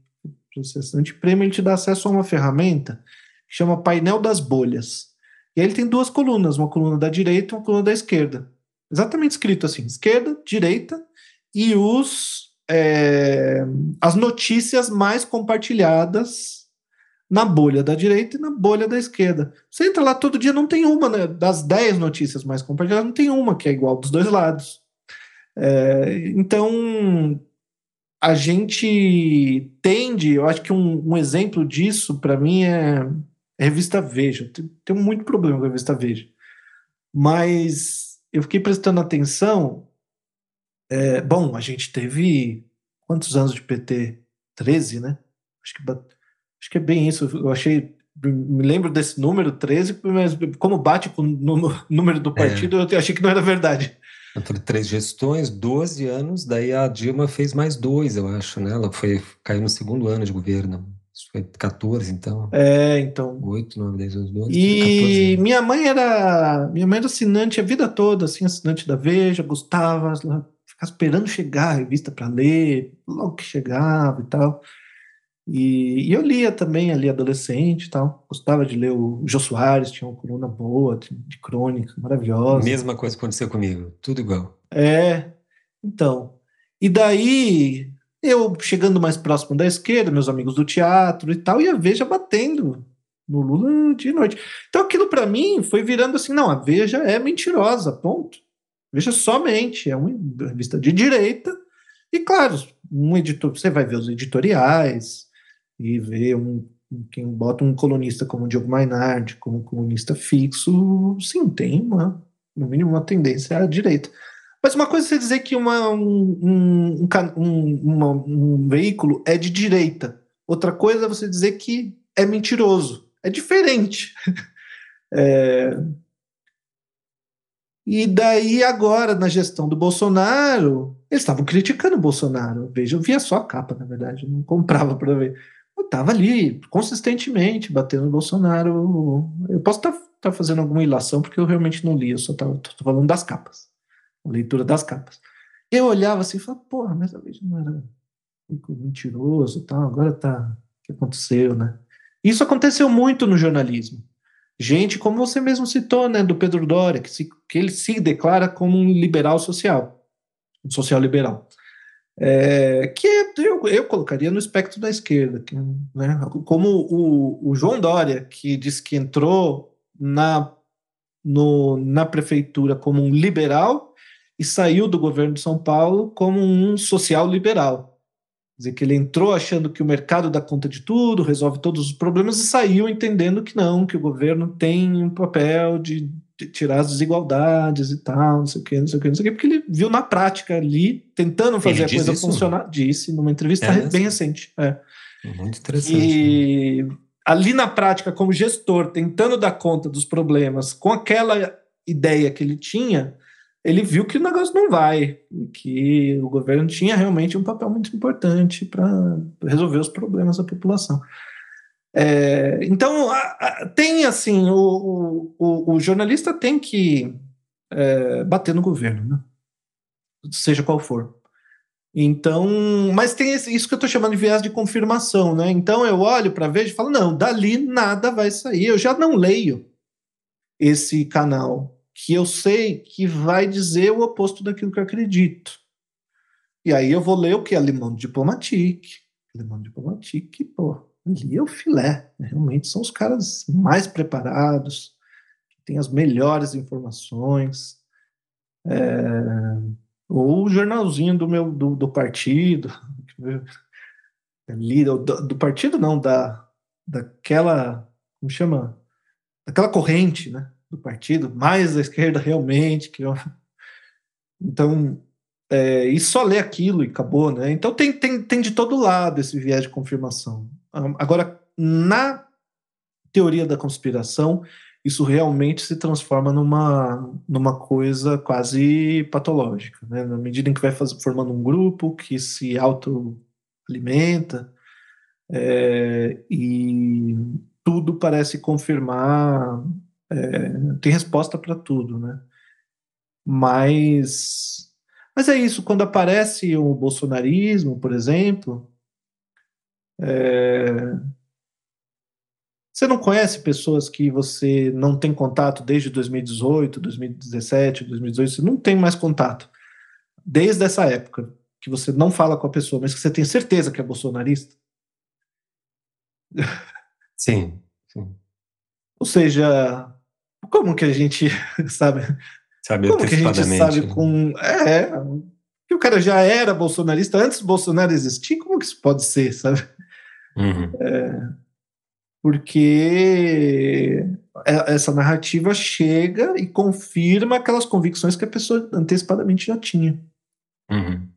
processante prêmio, ele te dá acesso a uma ferramenta que chama painel das bolhas. E aí ele tem duas colunas, uma coluna da direita e uma coluna da esquerda. Exatamente escrito assim, esquerda, direita, e os é, as notícias mais compartilhadas na bolha da direita e na bolha da esquerda. Você entra lá todo dia, não tem uma, né? das 10 notícias mais compartilhadas, não tem uma que é igual dos dois lados. É, então, a gente tende, eu acho que um, um exemplo disso, para mim, é, é, a revista Veja. Tenho, tenho muito problema com a revista Veja. Mas eu fiquei prestando atenção. É, bom, a gente teve quantos anos de PT? 13, né? Acho que, acho que é bem isso. Eu achei. Me lembro desse número 13, mas como bate com o número do é. partido, é. eu achei que não era verdade. Entre três gestões, 12 anos, daí a Dilma fez mais dois, eu acho, né? Ela foi, caiu no segundo ano de governo. Isso foi 14, então. É, então. 8, 9, 10, 11, 12. E minha mãe era. Minha mãe era assinante a vida toda, assim, assinante da Veja, gostava, ficava esperando chegar a revista para ler, logo que chegava e tal. E, e, eu lia também ali adolescente e tal. Gostava de ler o Jô Soares, tinha uma coluna boa, de, de crônica, maravilhosa. Mesma coisa aconteceu comigo, tudo igual. É, então. E daí, eu chegando mais próximo da esquerda, meus amigos do teatro e tal, e a Veja batendo no Lula de noite. Então aquilo para mim foi virando assim, não, a Veja é mentirosa, ponto. Veja somente, é uma revista de direita. E claro, um editor, você vai ver os editoriais, e ver um, quem bota um colunista como o Diogo Mainardi como colunista fixo, sim, tem uma, no mínimo uma tendência à direita. Mas uma coisa é você dizer que uma, um, um, um, uma, um veículo é de direita, outra coisa é você dizer que é mentiroso. É diferente. é... E daí, agora, na gestão do Bolsonaro, eles estavam criticando o Bolsonaro. Veja, eu via só a capa, na verdade, não comprava para ver. Eu estava ali, consistentemente, batendo no Bolsonaro. Eu posso estar tá, tá fazendo alguma ilação, porque eu realmente não li, eu só estou falando das capas, leitura das capas. Eu olhava assim e falava, porra, mas a vez não era mentiroso tal, agora tá. O que aconteceu, né? Isso aconteceu muito no jornalismo gente, como você mesmo citou, né, do Pedro Doria, que, se, que ele se declara como um liberal social, um social liberal. É, que eu, eu colocaria no espectro da esquerda, que, né, como o, o João Dória, que diz que entrou na, no, na prefeitura como um liberal e saiu do governo de São Paulo como um social liberal. Quer dizer, que ele entrou achando que o mercado dá conta de tudo, resolve todos os problemas, e saiu entendendo que não, que o governo tem um papel de, de tirar as desigualdades e tal, não sei o que, não sei o que, não sei o que, porque ele viu na prática ali, tentando fazer ele a coisa isso? funcionar, disse numa entrevista é, bem recente. É. Muito interessante. E né? ali na prática, como gestor, tentando dar conta dos problemas com aquela ideia que ele tinha, ele viu que o negócio não vai, que o governo tinha realmente um papel muito importante para resolver os problemas da população. É, então, a, a, tem assim, o, o, o, jornalista tem que é, bater no governo, né? seja qual for. Então, mas tem isso que eu estou chamando de viés de confirmação, né? Então eu olho para ver e falo, não, dali nada vai sair. Eu já não leio esse canal que eu sei que vai dizer o oposto daquilo que eu acredito. E aí eu vou ler o que é Limão Diplomatique. Limão Diplomatique, pô, ali é o filé. Né? Realmente são os caras mais preparados, que têm as melhores informações. É, ou o jornalzinho do meu do, do partido. Ali, do, do partido não, da, daquela. Como chama? Daquela corrente, né? Do partido, mais à esquerda realmente. Que eu... Então, é, e só ler aquilo e acabou, né? Então tem, tem, tem de todo lado esse viés de confirmação. Agora, na teoria da conspiração, isso realmente se transforma numa, numa coisa quase patológica, né? Na medida em que vai faz, formando um grupo que se autoalimenta é, e tudo parece confirmar é, tem resposta para tudo, né? Mas, mas é isso. Quando aparece o bolsonarismo, por exemplo, é, você não conhece pessoas que você não tem contato desde 2018, 2017, 2018, você não tem mais contato desde essa época que você não fala com a pessoa, mas que você tem certeza que é bolsonarista? Sim, sim. Ou seja, como que a gente sabe? Sabe como que a gente sabe né? com. É, que o cara já era bolsonarista antes do Bolsonaro existir, como que isso pode ser, sabe? Uhum. É, porque é, essa narrativa chega e confirma aquelas convicções que a pessoa antecipadamente já tinha. Uhum.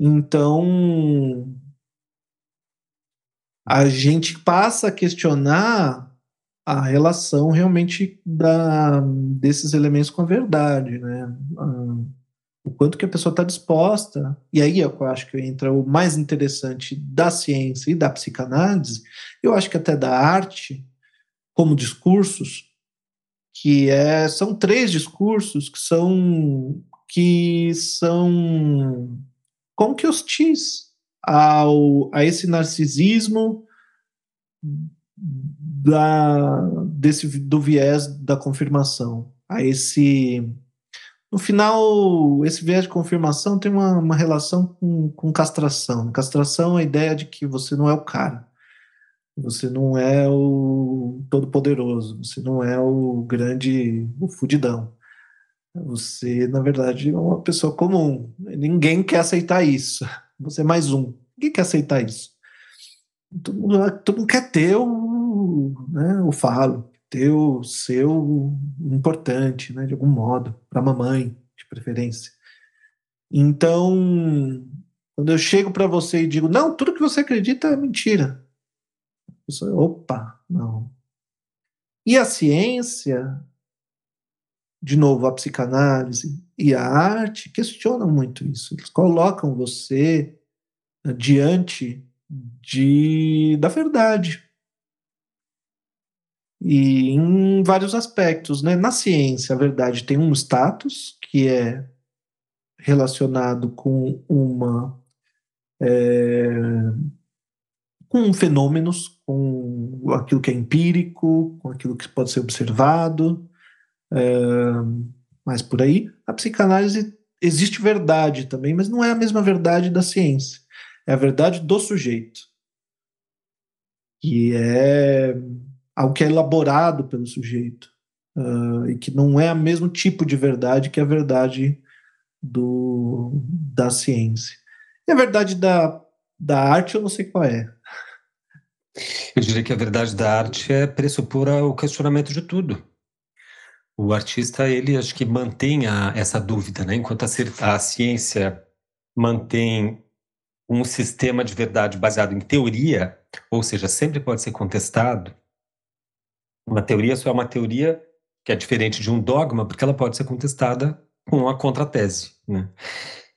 Então, a gente passa a questionar a relação realmente da, desses elementos com a verdade, né? Ah, o quanto que a pessoa está disposta, e aí eu acho que entra o mais interessante da ciência e da psicanálise, eu acho que até da arte, como discursos, que é, são três discursos que são que são como que hostis ao, a esse narcisismo da, desse, do viés da confirmação, a esse. No final, esse viés de confirmação tem uma, uma relação com, com castração. Castração é a ideia de que você não é o cara, você não é o todo-poderoso, você não é o grande, o fudidão. Você, na verdade, é uma pessoa comum. Ninguém quer aceitar isso. Você é mais um. Ninguém quer aceitar isso. Todo mundo, todo mundo quer ter o né, o falo, ter o seu importante, né, de algum modo, para a mamãe, de preferência. Então, quando eu chego para você e digo, não, tudo que você acredita é mentira. Você, opa, não. E a ciência de novo, a psicanálise e a arte questionam muito isso. Eles colocam você diante de, da verdade. E em vários aspectos, né? Na ciência, a verdade tem um status que é relacionado com uma é, com fenômenos, com aquilo que é empírico, com aquilo que pode ser observado, é, mas por aí. A psicanálise existe verdade também, mas não é a mesma verdade da ciência. É a verdade do sujeito. Que é algo que é elaborado pelo sujeito. Uh, e que não é o mesmo tipo de verdade que a verdade do, da ciência. E a verdade da, da arte eu não sei qual é. Eu diria que a verdade da arte é pressupor o questionamento de tudo. O artista, ele acho que mantém a, essa dúvida, né? Enquanto a, a ciência mantém um sistema de verdade baseado em teoria, ou seja, sempre pode ser contestado, uma teoria só é uma teoria que é diferente de um dogma, porque ela pode ser contestada com uma contratese. Né?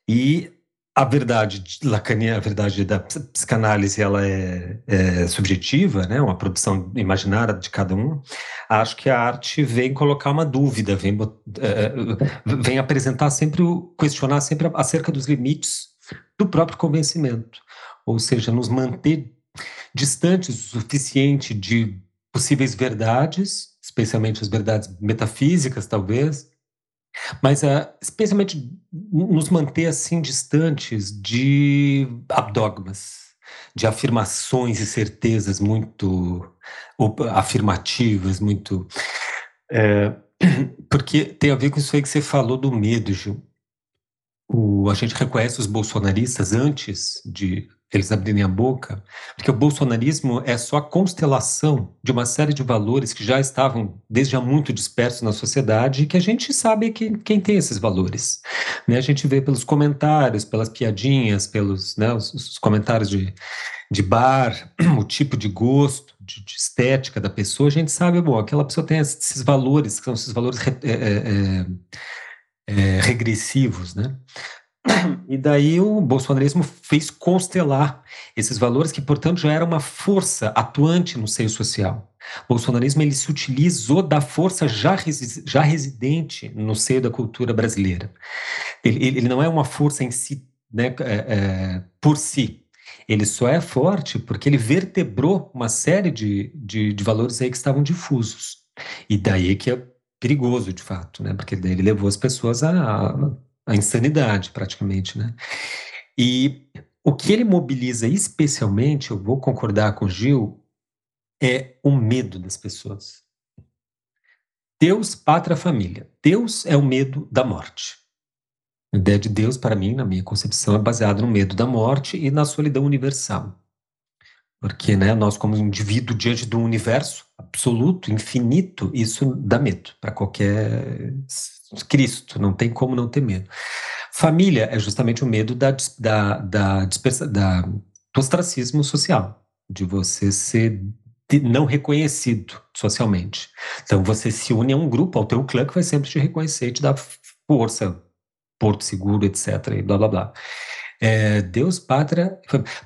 E a verdade lacaniana, a verdade da psicanálise, ela é, é, subjetiva, né? Uma produção imaginária de cada um. Acho que a arte vem colocar uma dúvida, vem, é, vem apresentar sempre, questionar sempre acerca dos limites do próprio convencimento, ou seja, nos manter distantes o suficiente de possíveis verdades, especialmente as verdades metafísicas, talvez, mas uh, especialmente nos manter assim distantes de abdogmas, de afirmações e certezas muito afirmativas, muito. É, porque tem a ver com isso aí que você falou do medo, Gil. O, a gente reconhece os bolsonaristas antes de eles abrirem a boca, porque o bolsonarismo é só a constelação de uma série de valores que já estavam desde há muito dispersos na sociedade e que a gente sabe que, quem tem esses valores. Né? A gente vê pelos comentários, pelas piadinhas, pelos né, os, os comentários de, de bar, o tipo de gosto, de, de, estética da pessoa, a gente sabe, bom, aquela pessoa tem esses valores, que são esses valores é, é, é, regressivos, né? E daí o bolsonarismo fez constelar esses valores que, portanto, já era uma força atuante no seio social. O bolsonarismo ele se utilizou da força já, resi já residente no seio da cultura brasileira. Ele, ele não é uma força em si, né, é, é, por si. Ele só é forte porque ele vertebrou uma série de, de, de valores aí que estavam difusos. E daí que é perigoso, de fato, né? Porque daí ele levou as pessoas a, a insanidade, praticamente, né? E o que ele mobiliza especialmente, eu vou concordar com o Gil, é o medo das pessoas. Deus, pátria, família. Deus é o medo da morte. A ideia de Deus, para mim, na minha concepção, é baseada no medo da morte e na solidão universal. Porque né, nós, como indivíduo diante do universo absoluto, infinito, isso dá medo para qualquer Cristo, não tem como não ter medo. Família é justamente o medo da, da, da, dispersa, da do ostracismo social, de você ser não reconhecido socialmente. Então você se une a um grupo, ao teu clã que vai sempre te reconhecer, te dar força, porto seguro, etc. E blá blá blá. É, Deus, pátria.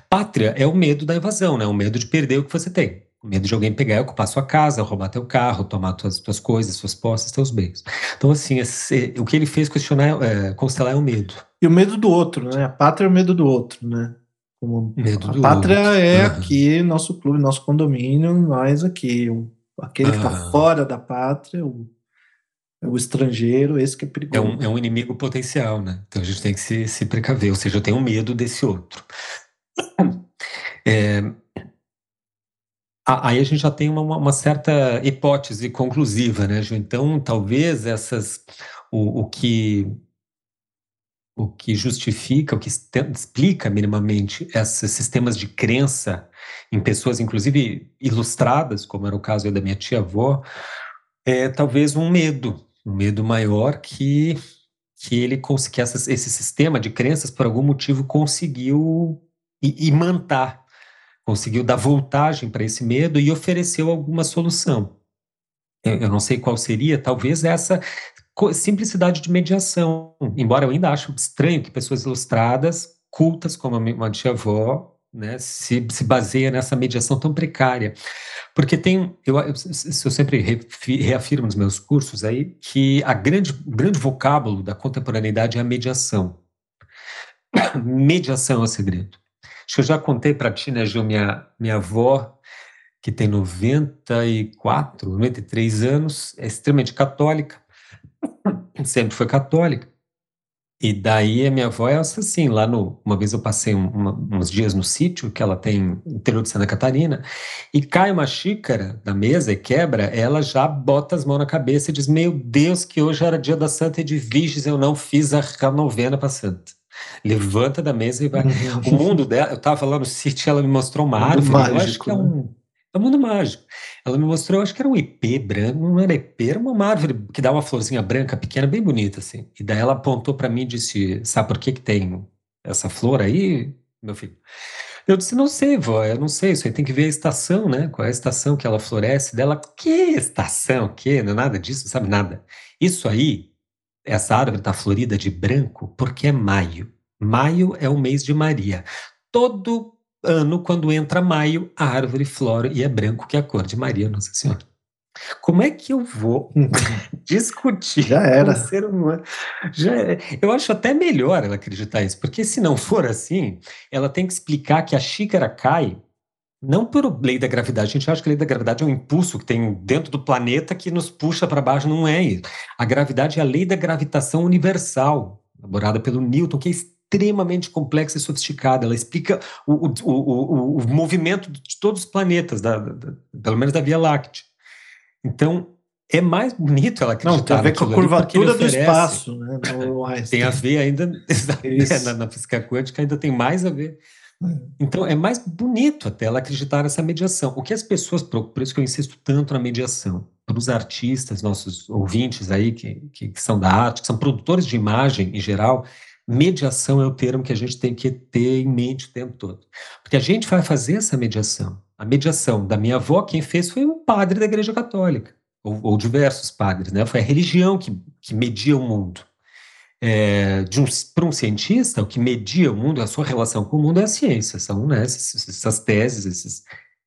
Pátria é o medo da evasão, né? O medo de perder o que você tem. O medo de alguém pegar e ocupar sua casa, roubar teu carro, tomar tuas, tuas coisas, suas posses, teus bens. Então, assim, esse, o que ele fez questionar, é, constelar é o medo. E o medo do outro, né? A pátria é o medo do outro, né? Como medo a pátria outro. é uhum. aqui, nosso clube, nosso condomínio, nós aqui. Aquele que está fora da pátria, o é o estrangeiro, esse que é perigoso. É um, é um inimigo potencial, né? Então a gente tem que se, se precaver, ou seja, eu tenho medo desse outro. É, aí a gente já tem uma, uma, certa hipótese conclusiva, né, Ju? Então, talvez essas. O, o que o que justifica, o que explica minimamente esses sistemas de crença em pessoas, inclusive ilustradas, como era o caso da minha tia-avó, é talvez um medo, um medo maior que que ele que esse sistema de crenças por algum motivo conseguiu imantar, conseguiu dar voltagem para esse medo e ofereceu alguma solução. Eu, não sei qual seria, talvez essa simplicidade de mediação. Embora eu ainda ache estranho que pessoas ilustradas, cultas como uma tia-avó, né, se, se baseia nessa mediação tão precária. Porque tem, eu, eu, eu sempre reafirmo nos meus cursos aí que a grande, grande vocábulo da contemporaneidade é a mediação. mediação é o segredo. Acho que eu já contei para ti, né, Gil, minha, minha avó, que tem 94, 93 anos, é extremamente católica, sempre foi católica. E daí a minha avó é assim, lá no. Uma vez eu passei um, uma, uns dias no sítio que ela tem no interior de Santa Catarina, e cai uma xícara da mesa e quebra, ela já bota as mãos na cabeça e diz: Meu Deus, que hoje era dia da Santa e de Virgens, eu não fiz a novena para Santa. Levanta da mesa e vai. Uhum. O mundo dela, eu estava lá no sítio, ela me mostrou uma árvore, mágico, eu acho que é né? um é um mundo mágico. Ela me mostrou, acho que era um IP branco, não era IP, era uma árvore que dá uma florzinha branca pequena, bem bonita, assim. E daí ela apontou para mim e disse: Sabe por que, que tem essa flor aí, meu filho? Eu disse: Não sei, vó, eu não sei, isso aí tem que ver a estação, né? Qual é a estação que ela floresce dela? Que estação? Que? Não é nada disso, não sabe nada. Isso aí, essa árvore está florida de branco porque é maio. Maio é o mês de Maria. Todo ano, quando entra maio, a árvore flora e é branco, que é a cor de Maria Nossa Senhora. Como é que eu vou discutir Já era. com o ser humano? Já é. Eu acho até melhor ela acreditar isso, porque se não for assim, ela tem que explicar que a xícara cai não por lei da gravidade. A gente acha que a lei da gravidade é um impulso que tem dentro do planeta que nos puxa para baixo. Não é isso. A gravidade é a lei da gravitação universal, elaborada pelo Newton, que é extremamente complexa e sofisticada. Ela explica o, o, o, o movimento de todos os planetas, da, da, pelo menos da Via Láctea. Então, é mais bonito ela acreditar Não, tem a ver com a curvatura do espaço. Né, tem a ver ainda, na, na, física quântica ainda tem mais a ver. É. Então, é mais bonito até ela acreditar nessa mediação. O que as pessoas, por isso que eu insisto tanto na mediação, para os artistas, nossos ouvintes aí, que, que, que são da arte, que são produtores de imagem em geral, Mediação é o termo que a gente tem que ter em mente o tempo todo. Porque a gente vai fazer essa mediação. A mediação da minha avó, quem fez foi um padre da Igreja Católica, ou, ou diversos padres, né? Foi a religião que, que media o mundo. É, um, para um cientista, o que media o mundo, a sua relação com o mundo é a ciência, são né, essas, essas teses, esses,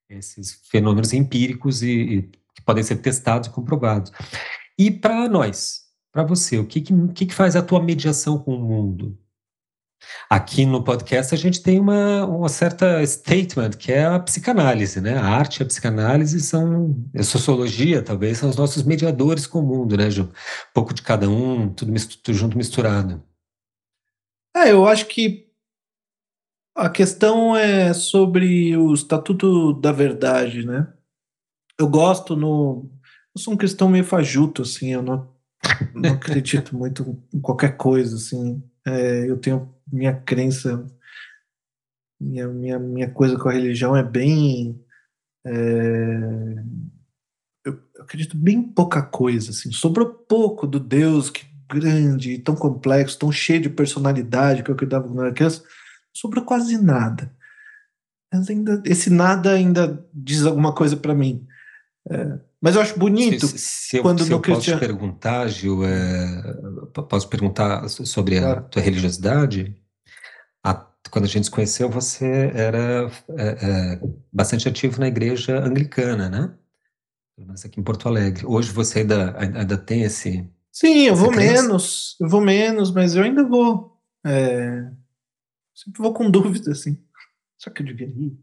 esses fenômenos empíricos e, e, que podem ser testados e comprovados. E para nós, para você, o que, que, que faz a tua mediação com o mundo? Aqui no podcast a gente tem uma, uma certa statement, que é a psicanálise, né? A arte e a psicanálise são, a sociologia talvez, são os nossos mediadores com o mundo, né, Ju? Um pouco de cada um, tudo, tudo junto misturado. É, eu acho que a questão é sobre o Estatuto da Verdade, né? Eu gosto no... Eu sou um cristão meio fajuto, assim, eu não não acredito muito em qualquer coisa, assim. É, eu tenho minha crença, minha, minha, minha coisa com a religião é bem. É, eu, eu acredito bem pouca coisa, assim. Sobrou pouco do Deus que grande, tão complexo, tão cheio de personalidade que eu cuidava quando era criança. Sobrou quase nada. Mas ainda, esse nada ainda diz alguma coisa para mim. É, mas eu acho bonito se, se quando eu, se eu Cristiano... posso perguntar, Gil, é, posso perguntar sobre a tua religiosidade? A, quando a gente se conheceu, você era é, é, bastante ativo na igreja anglicana, né? Pelo menos aqui em Porto Alegre. Hoje você ainda, ainda tem esse. Sim, eu vou crença? menos, eu vou menos, mas eu ainda vou. É, sempre vou com dúvida, assim. Só que eu deveria ir.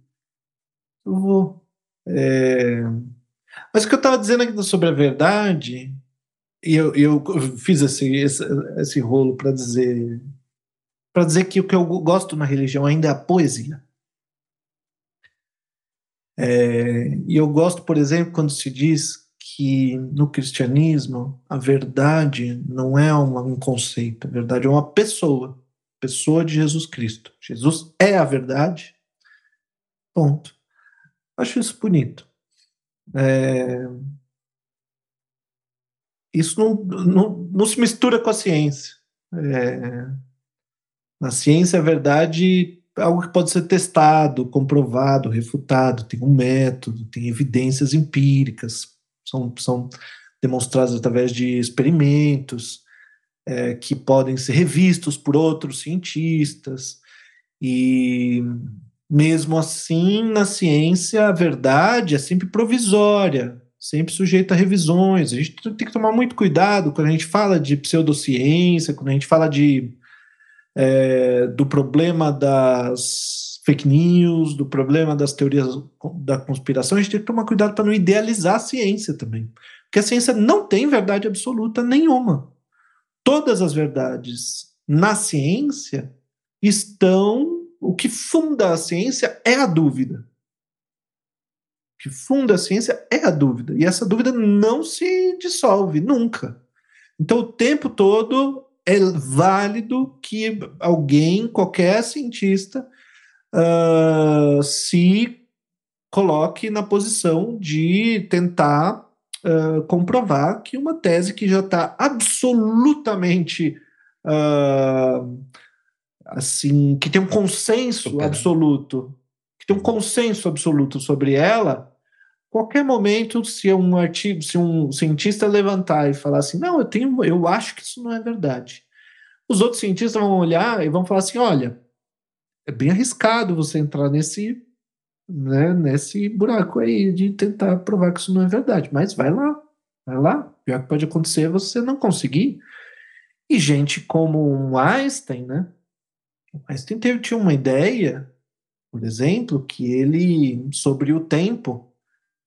Eu vou. É, mas o que eu estava dizendo aqui sobre a verdade, e eu, eu fiz esse, esse, rolo para dizer para dizer que o que eu gosto na religião ainda é a poesia. É, e eu gosto, por exemplo, quando se diz que no cristianismo a verdade não é uma, um conceito, a verdade é uma pessoa, pessoa de Jesus Cristo. Jesus é a verdade. Ponto. Acho isso bonito. É... Isso não, não, não, se mistura com a ciência. É... Na ciência, a verdade é algo que pode ser testado, comprovado, refutado, tem um método, tem evidências empíricas, são, são, demonstradas através de experimentos, é, que podem ser revistos por outros cientistas. E mesmo assim, na ciência, a verdade é sempre provisória, sempre sujeita a revisões. A gente tem que tomar muito cuidado quando a gente fala de pseudociência, quando a gente fala de, é, do problema das fake news, do problema das teorias da conspiração, a gente tem que tomar cuidado para não idealizar a ciência também. Porque a ciência não tem verdade absoluta nenhuma. Todas as verdades na ciência estão. O que funda a ciência é a dúvida que funda a ciência é a dúvida. E essa dúvida não se dissolve nunca. Então, o tempo todo é válido que alguém, qualquer cientista, uh, se coloque na posição de tentar uh, comprovar que uma tese que já está absolutamente uh, assim, que tem um consenso absoluto, que tem um consenso absoluto sobre ela, qualquer momento, se um artigo, se um cientista levantar e falar assim, não, eu tenho, eu acho que isso não é verdade. Os outros cientistas vão olhar e vão falar assim, olha, é bem arriscado você entrar nesse, né, nesse buraco aí de tentar provar que isso não é verdade. Mas vai lá, vai lá. O pior que pode acontecer é você não conseguir. E gente como um Einstein, né? Einstein teve, tinha uma ideia, por exemplo, que ele, sobre o tempo,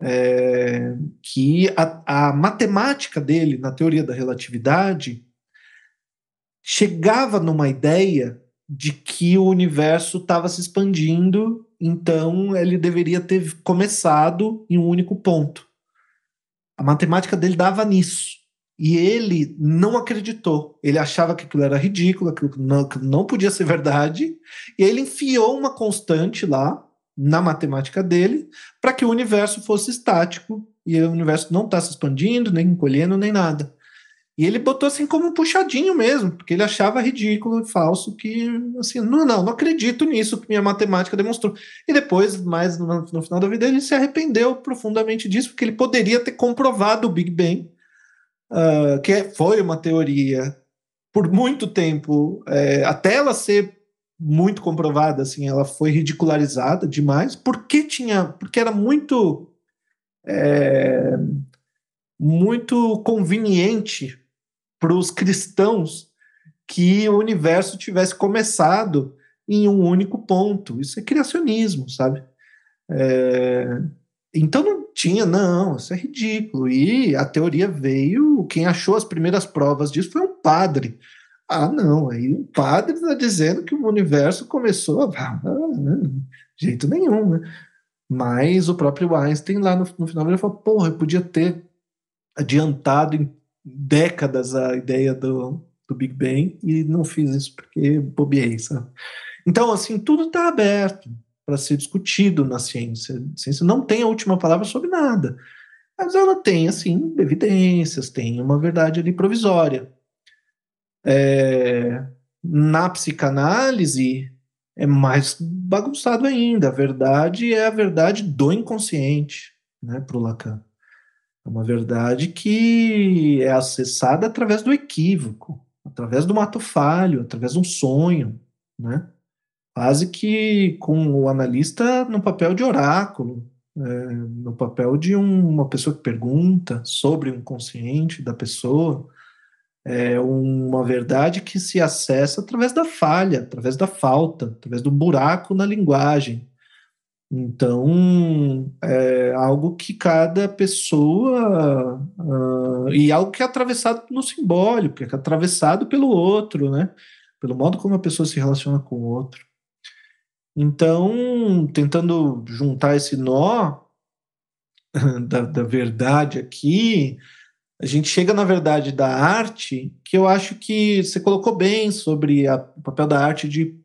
é, que a, a matemática dele, na teoria da relatividade, chegava numa ideia de que o universo estava se expandindo, então ele deveria ter começado em um único ponto. A matemática dele dava nisso. E ele não acreditou. Ele achava que aquilo era ridículo, que não, não podia ser verdade. E ele enfiou uma constante lá, na matemática dele para que o universo fosse estático e o universo não está se expandindo, nem encolhendo, nem nada. E ele botou assim como um puxadinho mesmo, porque ele achava ridículo e falso que, assim, não, não, não acredito nisso que minha matemática demonstrou. E depois, mais no, no final da vida, ele se arrependeu profundamente disso, porque ele poderia ter comprovado o Big Bang, uh, que foi uma teoria por muito tempo, é, até ela ser muito comprovada, assim, ela foi ridicularizada demais, porque tinha, porque era muito é, muito conveniente para os cristãos que o universo tivesse começado em um único ponto. Isso é criacionismo, sabe? É, então não tinha, não, isso é ridículo. E a teoria veio, quem achou as primeiras provas disso foi um padre ah, não, aí o padre está dizendo que o universo começou. De jeito nenhum, né? Mas o próprio Einstein, lá no, no final, ele falou: porra, eu podia ter adiantado em décadas a ideia do, do Big Bang e não fiz isso porque bobiei, sabe? Então, assim, tudo está aberto para ser discutido na ciência. A ciência não tem a última palavra sobre nada. Mas ela tem, assim, evidências, tem uma verdade ali provisória. É, na psicanálise é mais bagunçado ainda. A verdade é a verdade do inconsciente, né, para o Lacan. É uma verdade que é acessada através do equívoco, através do mato falho, através de um sonho, né? Quase que com o analista no papel de oráculo, é, no papel de um, uma pessoa que pergunta sobre o inconsciente da pessoa, é uma verdade que se acessa através da falha, através da falta, através do buraco na linguagem. Então, é algo que cada pessoa. Uh, e algo que é atravessado no simbólico, que é atravessado pelo outro, né? Pelo modo como a pessoa se relaciona com o outro. Então, tentando juntar esse nó da, da verdade aqui, a gente chega, na verdade, da arte, que eu acho que você colocou bem sobre a, o papel da arte de,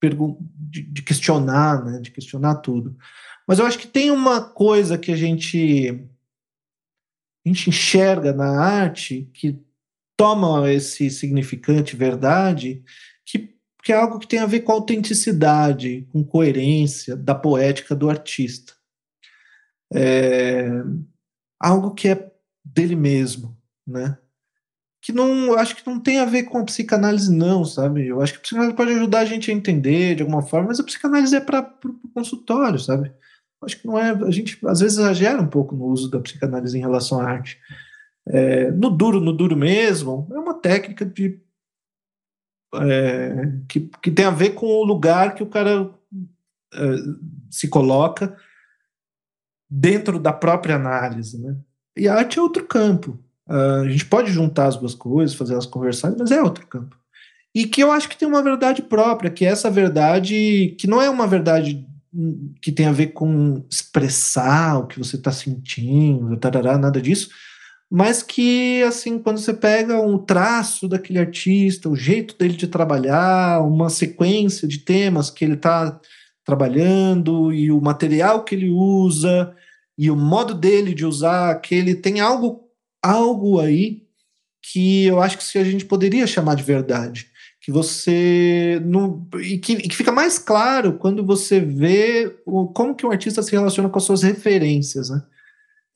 de, de questionar, né, de questionar tudo. Mas eu acho que tem uma coisa que a gente, a gente enxerga na arte que toma esse significante verdade, que, que é algo que tem a ver com autenticidade, com coerência da poética do artista. É, algo que é dele mesmo, né? Que não, acho que não tem a ver com a psicanálise, não, sabe? Eu acho que a psicanálise pode ajudar a gente a entender de alguma forma, mas a psicanálise é para o consultório, sabe? Acho que não é. A gente às vezes exagera um pouco no uso da psicanálise em relação à arte. É, no duro, no duro mesmo, é uma técnica de é, que, que tem a ver com o lugar que o cara é, se coloca dentro da própria análise, né? E arte é outro campo. Uh, a gente pode juntar as duas coisas, fazer elas conversarem, mas é outro campo. E que eu acho que tem uma verdade própria, que é essa verdade que não é uma verdade que tem a ver com expressar o que você está sentindo, tarará, nada disso, mas que, assim, quando você pega um traço daquele artista, o jeito dele de trabalhar, uma sequência de temas que ele está trabalhando e o material que ele usa e o modo dele de usar, que ele tem algo, algo aí que eu acho que se a gente poderia chamar de verdade. Que você. No, e, que, e que fica mais claro quando você vê o, como que um artista se relaciona com as suas referências, né?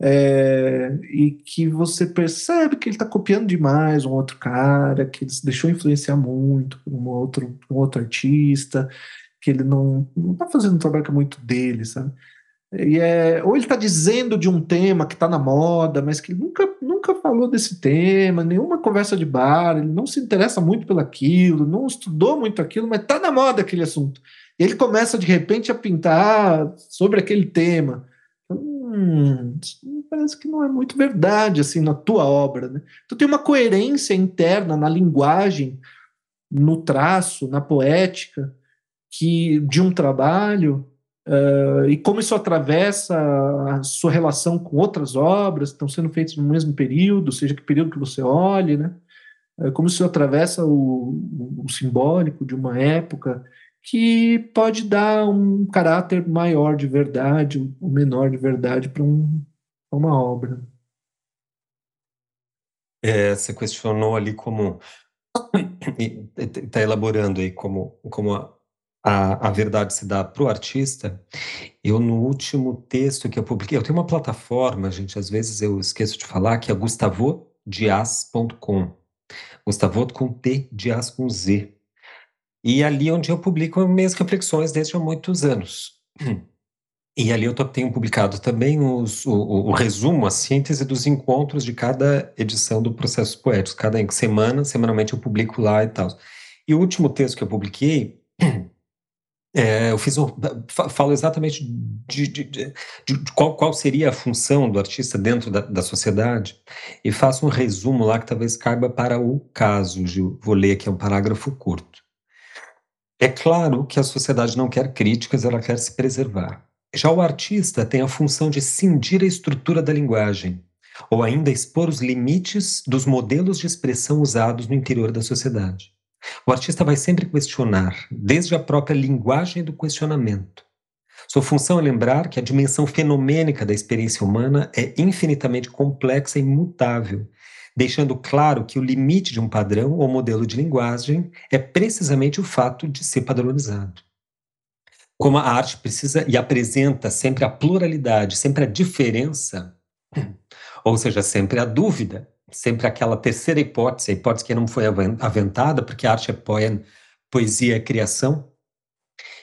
É, e que você percebe que ele está copiando demais um outro cara, que ele se deixou influenciar muito por um outro, um outro artista, que ele não está fazendo um trabalho que é muito dele, sabe? E é, ou ele está dizendo de um tema que está na moda, mas que nunca, nunca falou desse tema, nenhuma conversa de bar, ele não se interessa muito pelo aquilo, não estudou muito aquilo, mas está na moda aquele assunto. E ele começa de repente a pintar sobre aquele tema hum, parece que não é muito verdade assim na tua obra, né? Tu tem uma coerência interna na linguagem, no traço, na poética que de um trabalho uh, e como isso atravessa a sua relação com outras obras que estão sendo feitas no mesmo período, seja que período que você olhe, né? Uh, como isso atravessa o, o simbólico de uma época que pode dar um caráter maior de verdade, ou menor de verdade para um, uma obra. É, você questionou ali como está elaborando aí como como a, a, a verdade se dá para o artista. Eu no último texto que eu publiquei, eu tenho uma plataforma, gente, às vezes eu esqueço de falar que é gustavodias.com. Gustavo com T, Dias com Z. E ali onde eu publico minhas reflexões desde há muitos anos. E ali eu tenho publicado também os, o, o, resumo, a síntese dos encontros de cada edição do Processo Poético. Cada semana, semanalmente eu publico lá e tal. E o último texto que eu publiquei, é, eu fiz um, falo exatamente de, de, de, de, qual, qual seria a função do artista dentro da, da sociedade e faço um resumo lá que talvez caiba para o caso, Gil. Vou ler aqui um parágrafo curto. É claro que a sociedade não quer críticas, ela quer se preservar. Já o artista tem a função de cindir a estrutura da linguagem, ou ainda expor os limites dos modelos de expressão usados no interior da sociedade. O artista vai sempre questionar, desde a própria linguagem do questionamento. Sua função é lembrar que a dimensão fenomênica da experiência humana é infinitamente complexa e imutável, deixando claro que o limite de um padrão ou modelo de linguagem é precisamente o fato de ser padronizado. Como a arte precisa e apresenta sempre a pluralidade, sempre a diferença, ou seja, sempre a dúvida, sempre aquela terceira hipótese, a hipótese que não foi aventada, porque a arte é poe poesia é criação,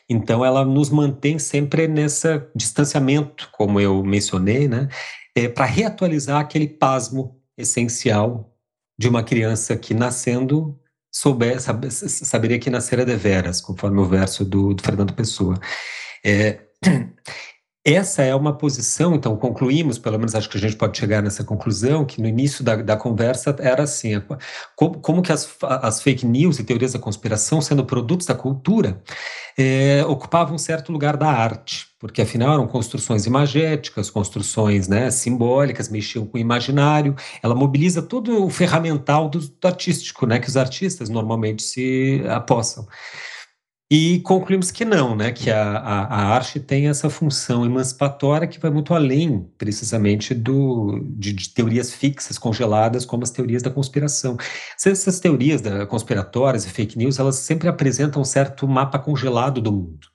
então ela nos mantém sempre nesse distanciamento, como eu mencionei, né, é, para reatualizar aquele pasmo essencial de uma criança que nascendo souber, saberia que nascera deveras, conforme o verso do, do Fernando Pessoa. É, essa é uma posição, então concluímos, pelo menos acho que a gente pode chegar nessa conclusão, que no início da, da conversa era assim, como, como que as, as, fake news e teorias da conspiração, sendo produtos da cultura, é, ocupavam um certo lugar da arte, porque afinal eram construções imagéticas, construções né, simbólicas, mexiam com o imaginário, ela mobiliza todo o ferramental do, do artístico, né, que os artistas normalmente se apossam. E concluímos que não, né? que a, a, a, arte tem essa função emancipatória que vai muito além, precisamente, do, de, de teorias fixas, congeladas, como as teorias da conspiração. Essas teorias da, conspiratórias e fake news, elas sempre apresentam um certo mapa congelado do mundo.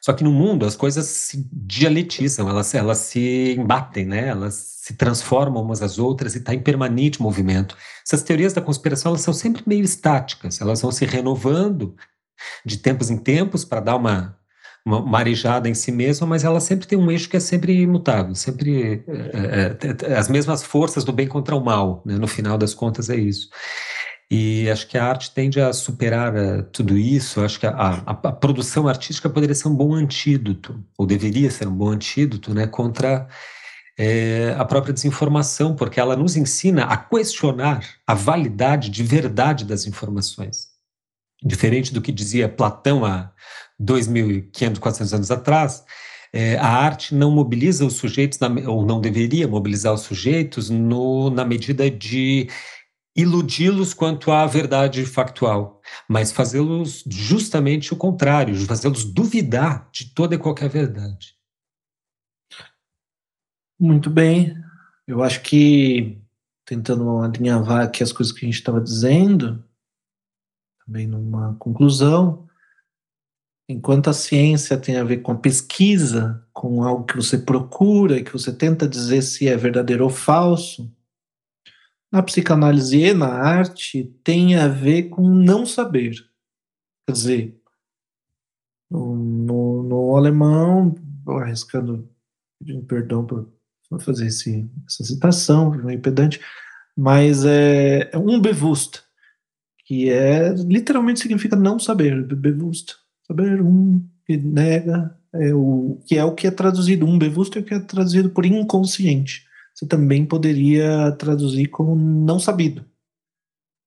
Só que no mundo as coisas se dialetizam, elas, elas se embatem, né? elas se transformam umas às outras e está em permanente movimento. Essas teorias da conspiração elas são sempre meio estáticas, elas vão se renovando de tempos em tempos para dar uma, uma marejada em si mesma, mas ela sempre tem um eixo que é sempre imutável, sempre é, é, é, as mesmas forças do bem contra o mal, né? no final das contas é isso. E acho que a arte tende a superar uh, tudo isso. Acho que a, a, a, produção artística poderia ser um bom antídoto, ou deveria ser um bom antídoto, né, contra é, a própria desinformação, porque ela nos ensina a questionar a validade de verdade das informações. Diferente do que dizia Platão há 2.500, 400 anos atrás, é, a arte não mobiliza os sujeitos, na, ou não deveria mobilizar os sujeitos, no, na medida de iludi-los quanto à verdade factual, mas fazê-los justamente o contrário, fazê-los duvidar de toda e qualquer verdade. Muito bem. Eu acho que, tentando alinhavar aqui as coisas que a gente estava dizendo, também numa conclusão, enquanto a ciência tem a ver com a pesquisa, com algo que você procura e que você tenta dizer se é verdadeiro ou falso, na psicanálise e na arte tem a ver com não saber. Quer dizer, no, no, no alemão, arriscando perdão por fazer esse, essa citação, meio pedante, mas é, é um bewusst, que é literalmente significa não saber, bewusst, saber um que nega, é o que é o que é traduzido, um bewusst é o que é traduzido por inconsciente você também poderia traduzir como não sabido.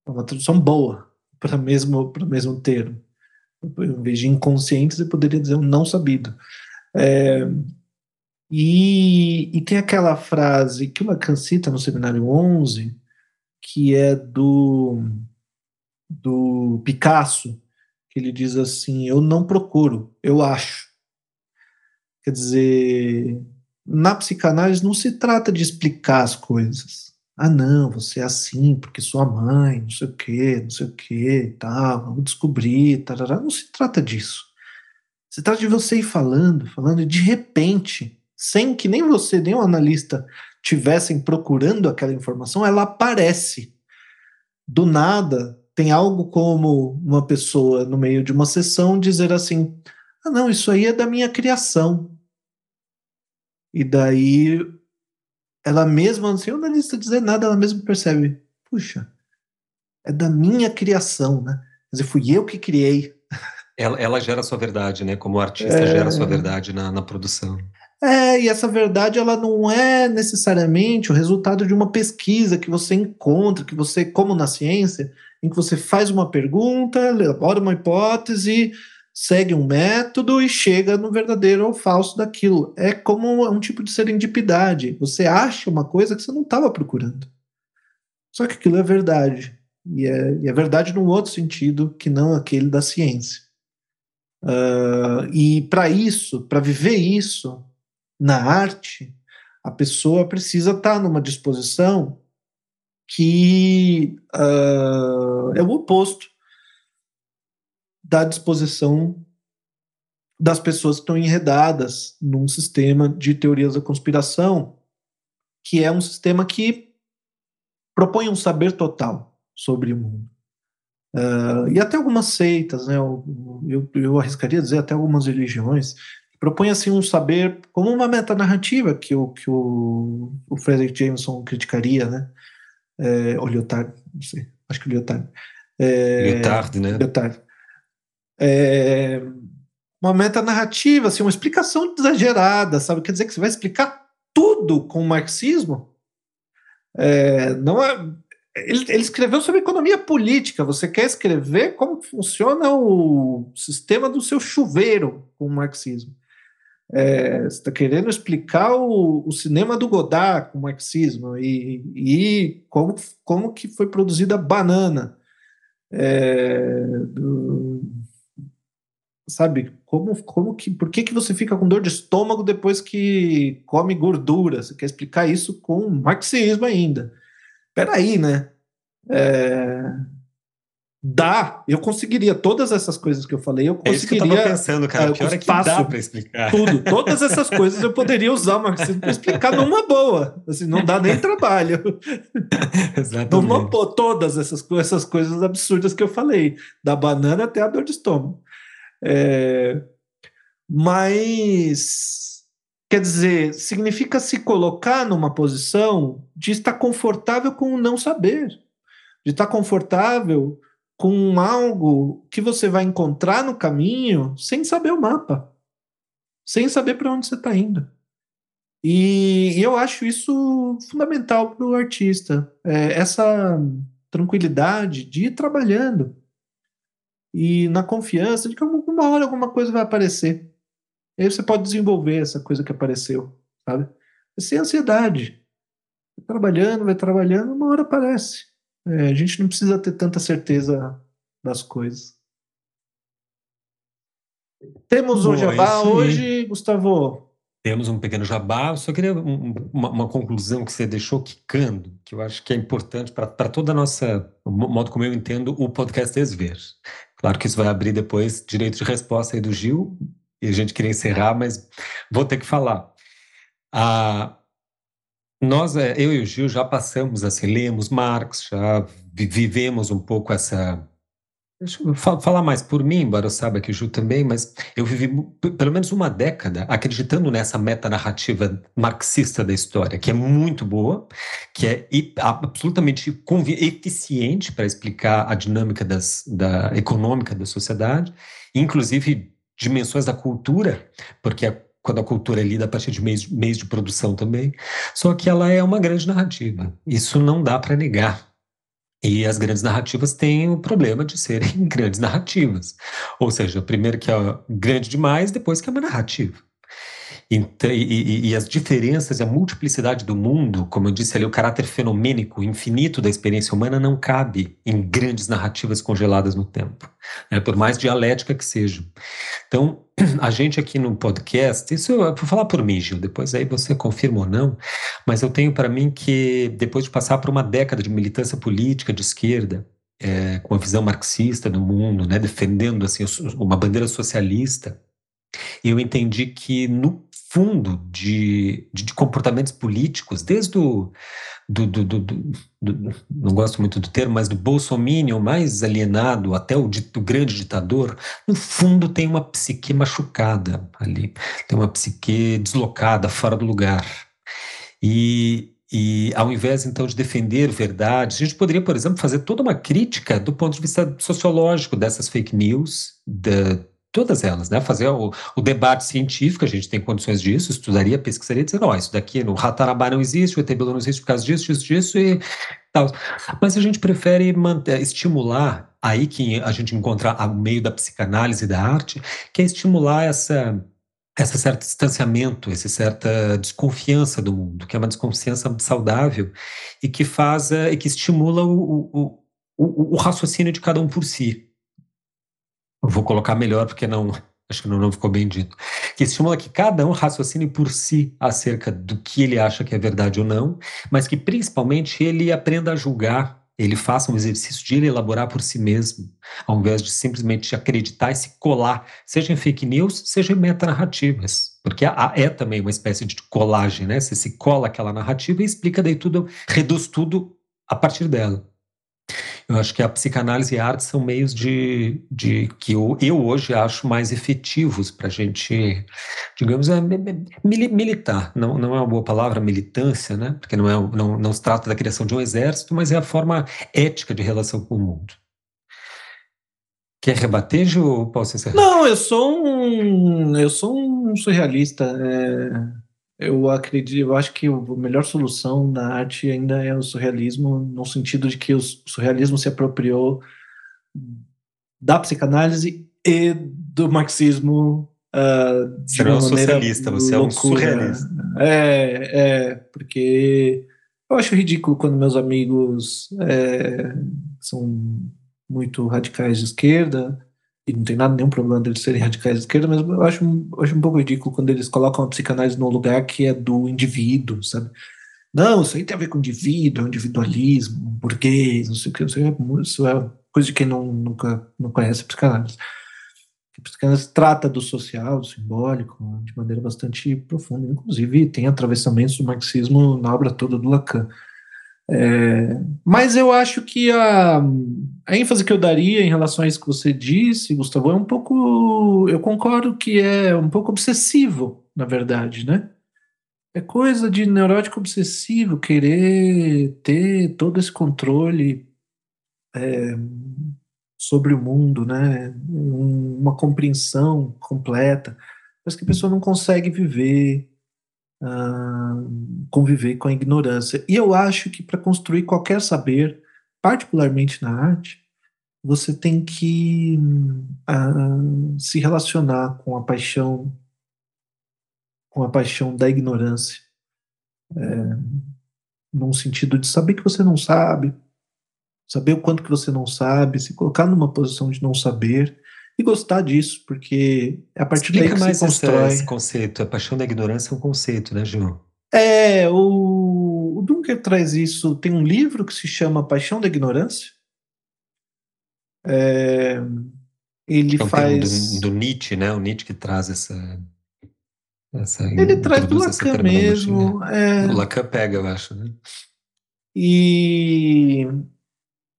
É uma tradução boa para mesmo para o mesmo termo. Em vez de inconsciente, você poderia dizer um não sabido. É, e, e, tem aquela frase que o Lacan cita no seminário 11, que é do, do Picasso, que ele diz assim: Eu não procuro, eu acho. Quer dizer, na psicanálise não se trata de explicar as coisas. Ah, não, você é assim porque sua mãe, não sei o quê, não sei o quê, tal, vamos descobrir, tarará. não se trata disso. Se trata de você ir falando, falando, e de repente, sem que nem você, nem o analista tivessem procurando aquela informação, ela aparece. Do nada, tem algo como uma pessoa no meio de uma sessão dizer assim: ah, não, isso aí é da minha criação. E daí ela mesma, sem o analista dizer nada, ela mesma percebe: puxa, é da minha criação, né? Quer dizer, fui eu que criei. Ela, ela gera a sua verdade, né? Como artista é... gera a sua verdade na, na produção. É, e essa verdade ela não é necessariamente o resultado de uma pesquisa que você encontra, que você, como na ciência, em que você faz uma pergunta, elabora uma hipótese, segue um método e chega no verdadeiro ou falso daquilo. É como um tipo de serendipidade. Você acha uma coisa que você não estava procurando. Só que aquilo é verdade. E é, e é, verdade num outro sentido que não aquele da ciência. Uh, e para isso, para viver isso na arte, a pessoa precisa estar tá numa disposição que uh, é o oposto da disposição das pessoas que estão enredadas num sistema de teorias da conspiração, que é um sistema que propõe um saber total sobre o mundo. Uh, e até algumas seitas, né, eu, eu, arriscaria dizer até algumas religiões, propõem assim, um saber como uma metanarrativa que o, que o, o Frederick Jameson criticaria, né? É, ou Lyotard, não sei, acho que Lyotard. É, Lyotard, né? Lyotard é, uma metanarrativa, assim, uma explicação exagerada, sabe? Quer dizer que você vai explicar tudo com o marxismo? É, não é, ele, ele, escreveu sobre economia política. Você quer escrever como funciona o sistema do seu chuveiro com o marxismo. É, você está querendo explicar o, o, cinema do Godard com o marxismo e, e como, como que foi produzida a banana. É, do, sabe, como, como que, por que, que você fica com dor de estômago depois que come gordura? Você quer explicar isso com marxismo ainda. Peraí, né? É, Dá, eu conseguiria todas essas coisas que eu falei, eu conseguiria. É isso que eu pensando, cara. O pior é que dá para explicar. Tudo, todas essas coisas eu poderia usar o marxismo para explicar numa boa. Assim, não dá nem trabalho. Exatamente. Numa, todas essas, essas coisas absurdas que eu falei, da banana até a dor de estômago. É, mas quer dizer, significa se colocar numa posição de estar confortável com o não saber, de estar confortável com algo que você vai encontrar no caminho sem saber o mapa, sem saber para onde você está indo. E, eu acho isso fundamental para o artista, é, essa tranquilidade de ir trabalhando e na confiança de que uma hora alguma coisa vai aparecer. E aí você pode desenvolver essa coisa que apareceu, sabe? Sem ansiedade. Vai trabalhando, vai trabalhando, uma hora aparece. É, a gente não precisa ter tanta certeza das coisas. Temos o jabá hoje, Gustavo. Temos um pequeno jabá. Eu só queria um, uma, uma, conclusão que você deixou quicando, que eu acho que é importante para toda a nossa, o modo como eu entendo o podcast Desver. Claro que isso vai abrir depois direito de resposta aí do Gil, e a gente queria encerrar, mas vou ter que falar. Ah, nós, é, eu e o Gil, já passamos, assim, lemos Marx, já vivemos um pouco essa. Deixa eu falar mais por mim, embora eu saiba que o Gil também, mas eu vivi pelo menos uma década acreditando nessa metanarrativa marxista da história, que é muito boa, que é absolutamente eficiente para explicar a dinâmica das, da econômica da sociedade, inclusive dimensões da cultura, porque a quando a cultura é lida a partir de meios, meios de produção também. Só que ela é uma grande narrativa. Isso não dá para negar. E as grandes narrativas têm o problema de serem grandes narrativas. Ou seja, primeiro que é grande demais, depois que é uma narrativa. Então, e, e, as diferenças e a multiplicidade do mundo, como eu disse ali, o caráter fenomênico, infinito da experiência humana não cabe em grandes narrativas congeladas no tempo, né, por mais dialética que sejam. Então, a gente aqui no podcast, isso eu vou falar por mim, Gil, depois aí você confirma ou não, mas eu tenho para mim que depois de passar por uma década de militância política de esquerda, é, com a visão marxista do mundo, né, defendendo assim uma bandeira socialista, eu entendi que no fundo de, de, de comportamentos políticos, desde o do, do, do, do, não gosto muito do termo, mas do bolsominion mais alienado até o, o grande ditador, no fundo tem uma psique machucada ali, tem uma psique deslocada, fora do lugar. E, e ao invés, então, de defender verdades, a gente poderia, por exemplo, fazer toda uma crítica do ponto de vista sociológico dessas fake news, da, todas elas, né? Fazer o, o, debate científico, a gente tem condições disso, estudaria, pesquisaria, dizer, ó, isso daqui no Ratanabá não existe, o ET não existe por causa disso, disso, disso e tal. Mas a gente prefere manter, estimular, aí que a gente encontra o meio da psicanálise e da arte, que é estimular essa esse certo distanciamento, essa certa desconfiança do mundo, que é uma desconfiança saudável e que faz e que estimula o, o, o, o raciocínio de cada um por si. Vou colocar melhor porque não, acho que não, não ficou bem dito. Que estimula que cada um raciocine por si acerca do que ele acha que é verdade ou não, mas que principalmente ele aprenda a julgar, ele faça um exercício de ele elaborar por si mesmo, ao invés de simplesmente acreditar e se colar, seja em fake news, seja em metanarrativas. Porque é também uma espécie de colagem, né? Você se cola aquela narrativa e explica daí tudo, reduz tudo a partir dela. Eu acho que a psicanálise e a arte são meios de, de que eu, eu hoje acho mais efetivos para a gente, digamos, é, militar. Não, não é uma boa palavra militância, né? Porque não, é, não, não se trata da criação de um exército, mas é a forma ética de relação com o mundo. Quer rebater, Ju, ou posso encerrar? Não, eu sou um, eu sou um surrealista. É eu acredito, eu acho que a melhor solução da arte ainda é o surrealismo, no sentido de que o surrealismo se apropriou da psicanálise e do marxismo uh, de você não é um socialista, você é um surrealista. É, é, porque eu acho ridículo quando meus amigos é, são muito radicais de esquerda e não tem nada, nenhum problema deles serem radicais de esquerda, mas eu acho, eu acho um pouco ridículo quando eles colocam a psicanálise num lugar que é do indivíduo, sabe? Não, isso aí tem a ver com indivíduo, individualismo, burguês, não sei o que, isso é, isso é coisa de quem não, nunca não conhece a psicanálise. A psicanálise trata do social, do simbólico, de maneira bastante profunda. Inclusive, tem atravessamentos do marxismo na obra toda do Lacan. É, mas eu acho que a, a ênfase que eu daria em relação a isso que você disse, Gustavo, é um pouco. Eu concordo que é um pouco obsessivo, na verdade, né? É coisa de neurótico obsessivo querer ter todo esse controle é, sobre o mundo, né? Um, uma compreensão completa. Mas que a pessoa não consegue viver uh, conviver com a ignorância. E eu acho que para construir qualquer saber, particularmente na arte, você tem que uh, se relacionar com a paixão, com a paixão da ignorância, é, num sentido de saber que você não sabe, saber o quanto que você não sabe, se colocar numa posição de não saber e gostar disso, porque é a partir Explica daí que mais se constrói. Esse, conceito, a paixão da ignorância é um conceito, né, Gil? É, o, o Dunker traz isso. Tem um livro que se chama Paixão da Ignorância. É, ele é faz. Do, do, Nietzsche, né? O Nietzsche que traz essa. essa ele traz do Lacan mesmo. É... O Lacan pega, eu acho, né? E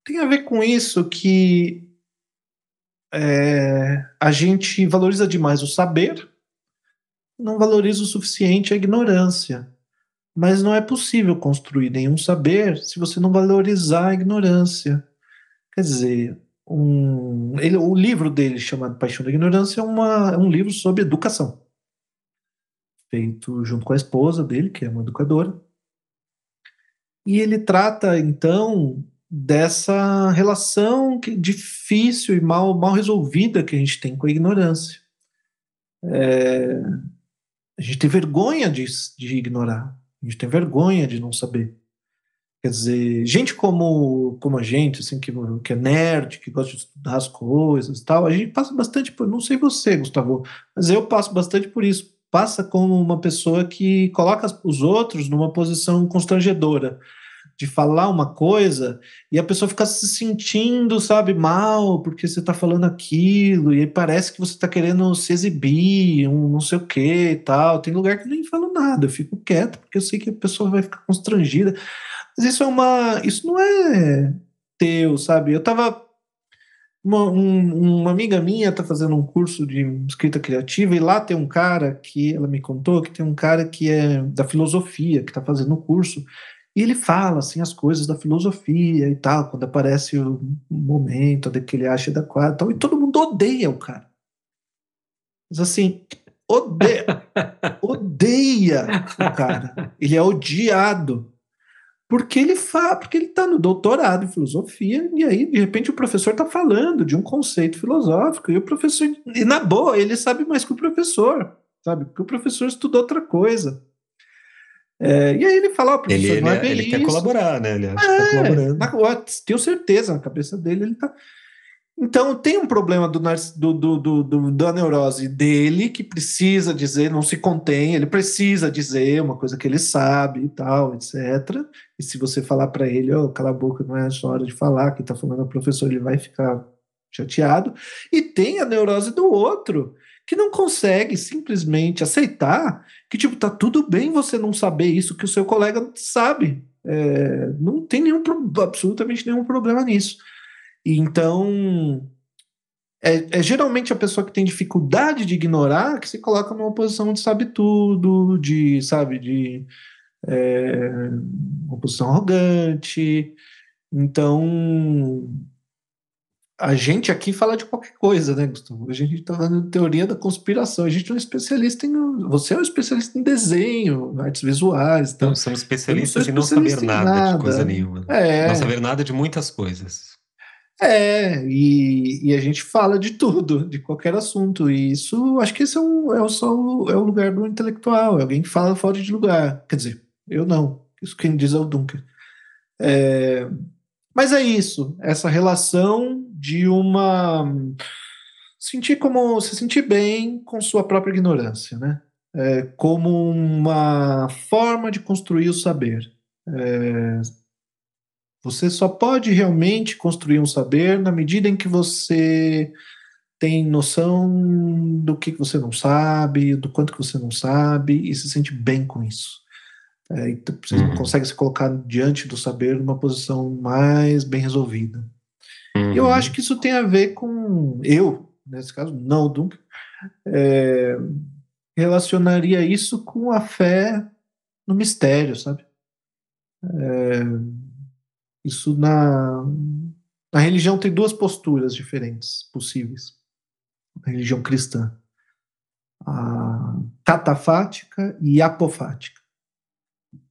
tem a ver com isso que é, a gente valoriza demais o saber, não valoriza o suficiente a ignorância. Mas não é possível construir nenhum saber se você não valorizar a ignorância. Quer dizer, um, ele, o livro dele, chamado Paixão da Ignorância, é, uma, é um livro sobre educação. Feito junto com a esposa dele, que é uma educadora. E ele trata, então, dessa relação difícil e mal, mal resolvida que a gente tem com a ignorância. É, a gente tem vergonha de, de ignorar, a gente tem vergonha de não saber. Quer dizer, gente como, como a gente, assim, que, que é nerd, que gosta de estudar as coisas e tal, a gente passa bastante por. Não sei você, Gustavo, mas eu passo bastante por isso. Passa como uma pessoa que coloca os outros numa posição constrangedora de falar uma coisa e a pessoa fica se sentindo, sabe, mal porque você está falando aquilo e parece que você está querendo se exibir, um não sei o que e tal. Tem lugar que nem falo nada, eu fico quieto porque eu sei que a pessoa vai ficar constrangida. Mas isso é uma, isso não é teu, sabe? Eu tava uma, um, uma amiga minha está fazendo um curso de escrita criativa e lá tem um cara que ela me contou que tem um cara que é da filosofia que está fazendo o curso e ele fala assim as coisas da filosofia e tal, quando aparece o momento de que ele acha adequado e tal, e todo mundo odeia o cara. Mas assim, odeia, odeia o cara. Ele é odiado. Porque ele fala, porque ele está no doutorado em filosofia, e aí, de repente, o professor está falando de um conceito filosófico, e o professor, e na boa, ele sabe mais que o professor, sabe? Porque o professor estudou outra coisa. É, e aí ele fala, oh, ele, não é ele, ele quer colaborar, né? Ele acha é, que tá colaborando. Na, tenho certeza, na cabeça dele ele tá. Então tem um problema do, do, do, do, da neurose dele que precisa dizer, não se contém, ele precisa dizer uma coisa que ele sabe e tal, etc. E se você falar para ele, oh, cala a boca, não é a hora de falar, que tá falando o professor, ele vai ficar chateado. E tem a neurose do outro, que não consegue simplesmente aceitar que, tipo, tá tudo bem você não saber isso que o seu colega sabe. É, não tem nenhum, absolutamente nenhum problema nisso. Então, é, é, geralmente a pessoa que tem dificuldade de ignorar que se coloca numa posição de sabe tudo, de, sabe, de é, uma posição arrogante. Então, a gente aqui fala de qualquer coisa, né, Gustavo? A gente está falando de teoria da conspiração. A gente não é especialista em. Você é um especialista em desenho, artes visuais. Então, não, somos especialistas em não saber nada, nada, de coisa nenhuma. É. Não saber nada de muitas coisas. É, e, e, a gente fala de tudo, de qualquer assunto. E isso, acho que esse é, um, é, só o, é o lugar do intelectual, é alguém que fala fora de lugar. Quer dizer, eu não. Isso quem diz é o Dunker. É, mas é isso, essa relação de uma sentir como se sentir bem com sua própria ignorância, né? É, como uma forma de construir o saber. É, Você só pode realmente construir um saber na medida em que você tem noção do que você não sabe, do quanto que você não sabe e se sente bem com isso. É, então, você uhum. consegue se colocar diante do saber numa posição mais bem resolvida. Uhum. Eu acho que isso tem a ver com eu, nesse caso, não Duncan, é, relacionaria isso com a fé no mistério, sabe? É, isso na, na religião tem duas posturas diferentes possíveis. A religião cristã. A catafática e apofática.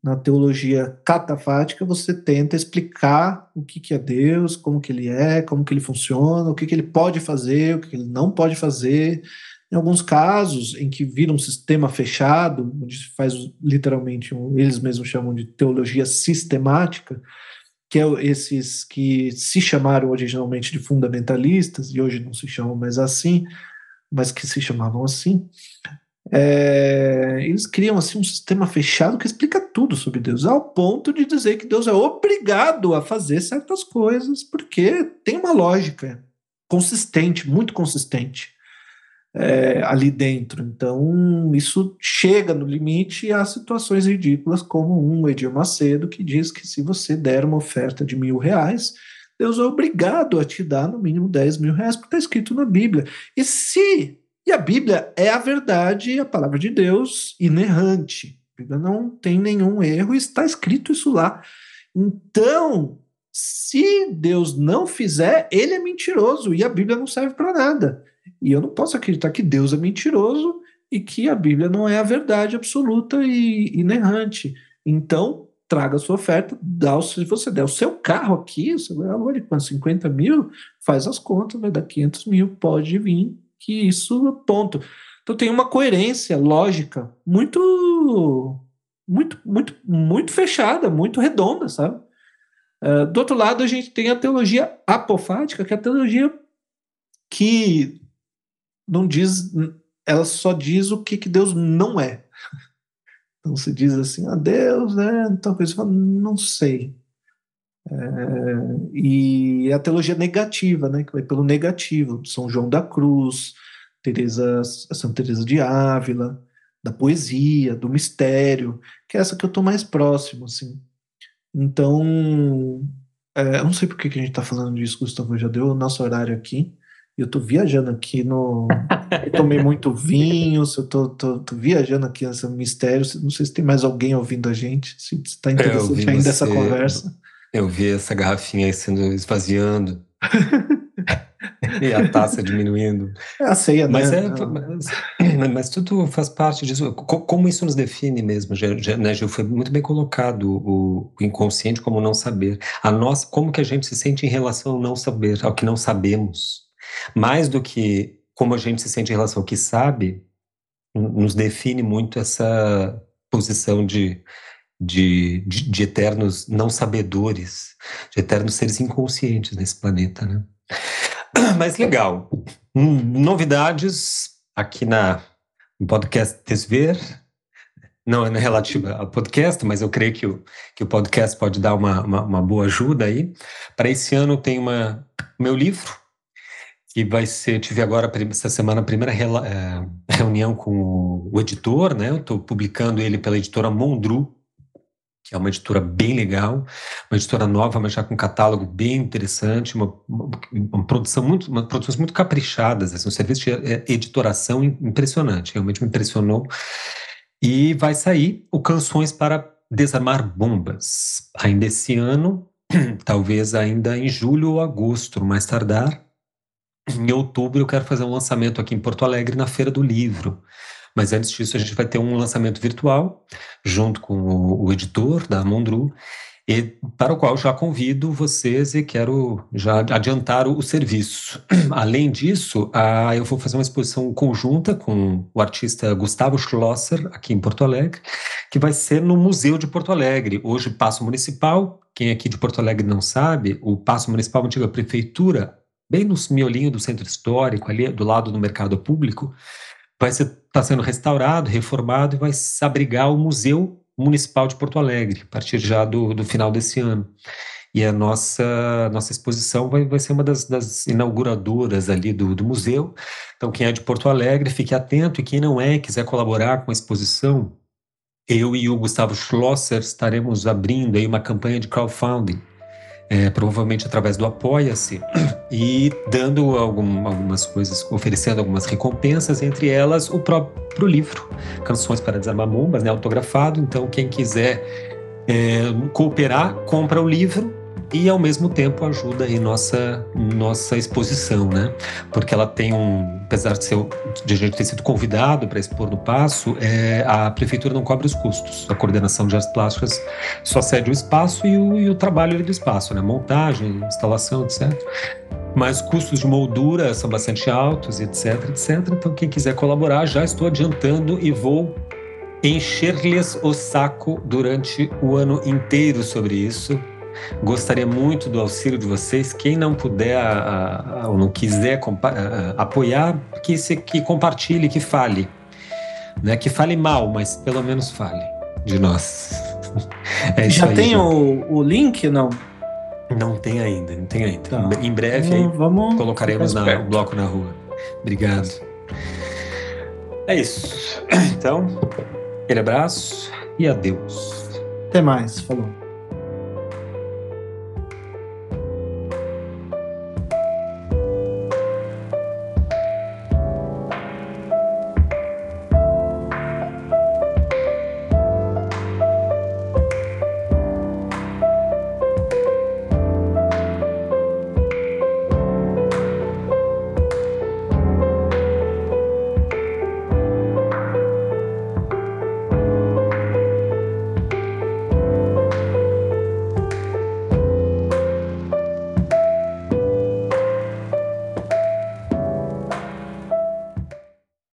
Na teologia catafática, você tenta explicar o que, que é Deus, como que ele é, como que ele funciona, o que, que ele pode fazer, o que ele não pode fazer. Em alguns casos, em que vira um sistema fechado, onde se faz literalmente, eles mesmos chamam de teologia sistemática, que é esses que se chamaram originalmente de fundamentalistas, e hoje não se chamam mais assim, mas que se chamavam assim, é, eles criam assim um sistema fechado que explica tudo sobre Deus, ao ponto de dizer que Deus é obrigado a fazer certas coisas, porque tem uma lógica consistente, muito consistente é, ali dentro. Então, isso chega no limite a situações ridículas, como um Edir Macedo, que diz que se você der uma oferta de mil reais, Deus é obrigado a te dar no mínimo 10 mil reais, porque está escrito na Bíblia. E se. E a Bíblia é a verdade, a palavra de Deus inerrante. A Bíblia não tem nenhum erro está escrito isso lá. Então, se Deus não fizer, ele é mentiroso e a Bíblia não serve para nada. E eu não posso acreditar que Deus é mentiroso e que a Bíblia não é a verdade absoluta e inerrante. Então, traga a sua oferta, dá o, se você der o seu carro aqui, você vai valor quanto? 50 mil? Faz as contas, vai dar 500 mil, pode vir, que isso, ponto. Então tem uma coerência lógica muito, muito, muito, muito fechada, muito redonda, sabe? Uh, do outro lado, a gente tem a teologia apofática, que é a teologia que não diz, ela só diz o que, que Deus não é. Então se diz assim, ah, Deus, né? Talvez fala, não sei. É, e a teologia negativa, né? Que vai pelo negativo, São João da Cruz, Teresa, Santa Teresa de Ávila, da poesia, do mistério, que é essa que eu estou mais próximo, assim. Então, é, eu não sei por que, que a gente está falando disso, Gustavo, já deu o nosso horário aqui. Eu tô viajando aqui no. Eu tomei muito vinho, eu tô, tô, tô, viajando aqui nesse mistério. Não sei se tem mais alguém ouvindo a gente, se está interessante ainda essa conversa. Eu vi essa garrafinha aí sendo esvaziando. e a taça diminuindo. É a ceia, mas né? É, mas, mas, tudo faz parte disso. Como isso nos define mesmo, né, Gil? Foi muito bem colocado o, o inconsciente como não saber. A nossa, como que a gente se sente em relação ao não saber, ao que não sabemos. Mais do que como a gente se sente em relação ao que sabe, nos define muito essa posição de, de, de, de eternos não sabedores, de eternos seres inconscientes nesse planeta, né? Mas legal. Hum, novidades aqui na no podcast Desver. Não é relativa ao podcast, mas eu creio que o, que o podcast pode dar uma, uma, uma boa ajuda aí. Para esse ano tem uma meu livro, que vai ser, tive agora essa semana a primeira é, reunião com o editor, né? Eu estou publicando ele pela editora Mondru, que é uma editora bem legal, uma editora nova, mas já com um catálogo bem interessante, uma, uma, uma produção muito, uma produções muito caprichadas, assim, um serviço de é, editoração impressionante, realmente me impressionou. E vai sair o Canções para Desarmar Bombas, ainda esse ano, talvez ainda em julho ou agosto, mais tardar, em outubro eu quero fazer um lançamento aqui em Porto Alegre na Feira do Livro. Mas antes disso a gente vai ter um lançamento virtual junto com o, o editor da Mondru e para o qual já convido vocês e quero já adiantar o, o serviço. Além disso, a, eu vou fazer uma exposição conjunta com o artista Gustavo Schlosser, aqui em Porto Alegre, que vai ser no Museu de Porto Alegre. Hoje, Passo Municipal, quem aqui de Porto Alegre não sabe, o Passo Municipal, antiga prefeitura, bem no miolinho do centro histórico, ali do lado do mercado público, vai estar tá sendo restaurado, reformado e vai abrigar o Museu Municipal de Porto Alegre, a partir já do, do final desse ano. E a nossa, nossa exposição vai, vai ser uma das, das inauguradoras ali do, do museu. Então, quem é de Porto Alegre, fique atento, e quem não é, quiser colaborar com a exposição, eu e o Gustavo Schlosser estaremos abrindo aí uma campanha de crowdfunding é, provavelmente através do Apoia-se, e dando algum, algumas coisas, oferecendo algumas recompensas, entre elas o próprio livro, Canções para Desarmar Bombas, né, autografado. Então, quem quiser é, cooperar, compra o livro e ao mesmo tempo ajuda em nossa nossa exposição, né? Porque ela tem um, apesar de, ser, de a gente ter sido convidado para expor no Passo, é, a prefeitura não cobre os custos. A coordenação de artes plásticas só cede o espaço e o, e o trabalho do espaço, né? Montagem, instalação, etc. Mas custos de moldura são bastante altos, etc, etc. Então quem quiser colaborar, já estou adiantando e vou encher-lhes o saco durante o ano inteiro sobre isso Gostaria muito do auxílio de vocês. Quem não puder a, a, ou não quiser apoiar, que, se, que compartilhe, que fale. Né? Que fale mal, mas pelo menos fale de nós. É Já aí, tem o, o link, não? Não tem ainda, não tem ainda. Tá. Em breve vamos, vamos colocaremos na, o bloco na rua. Obrigado. É isso. Então, aquele abraço e adeus. Até mais. Falou.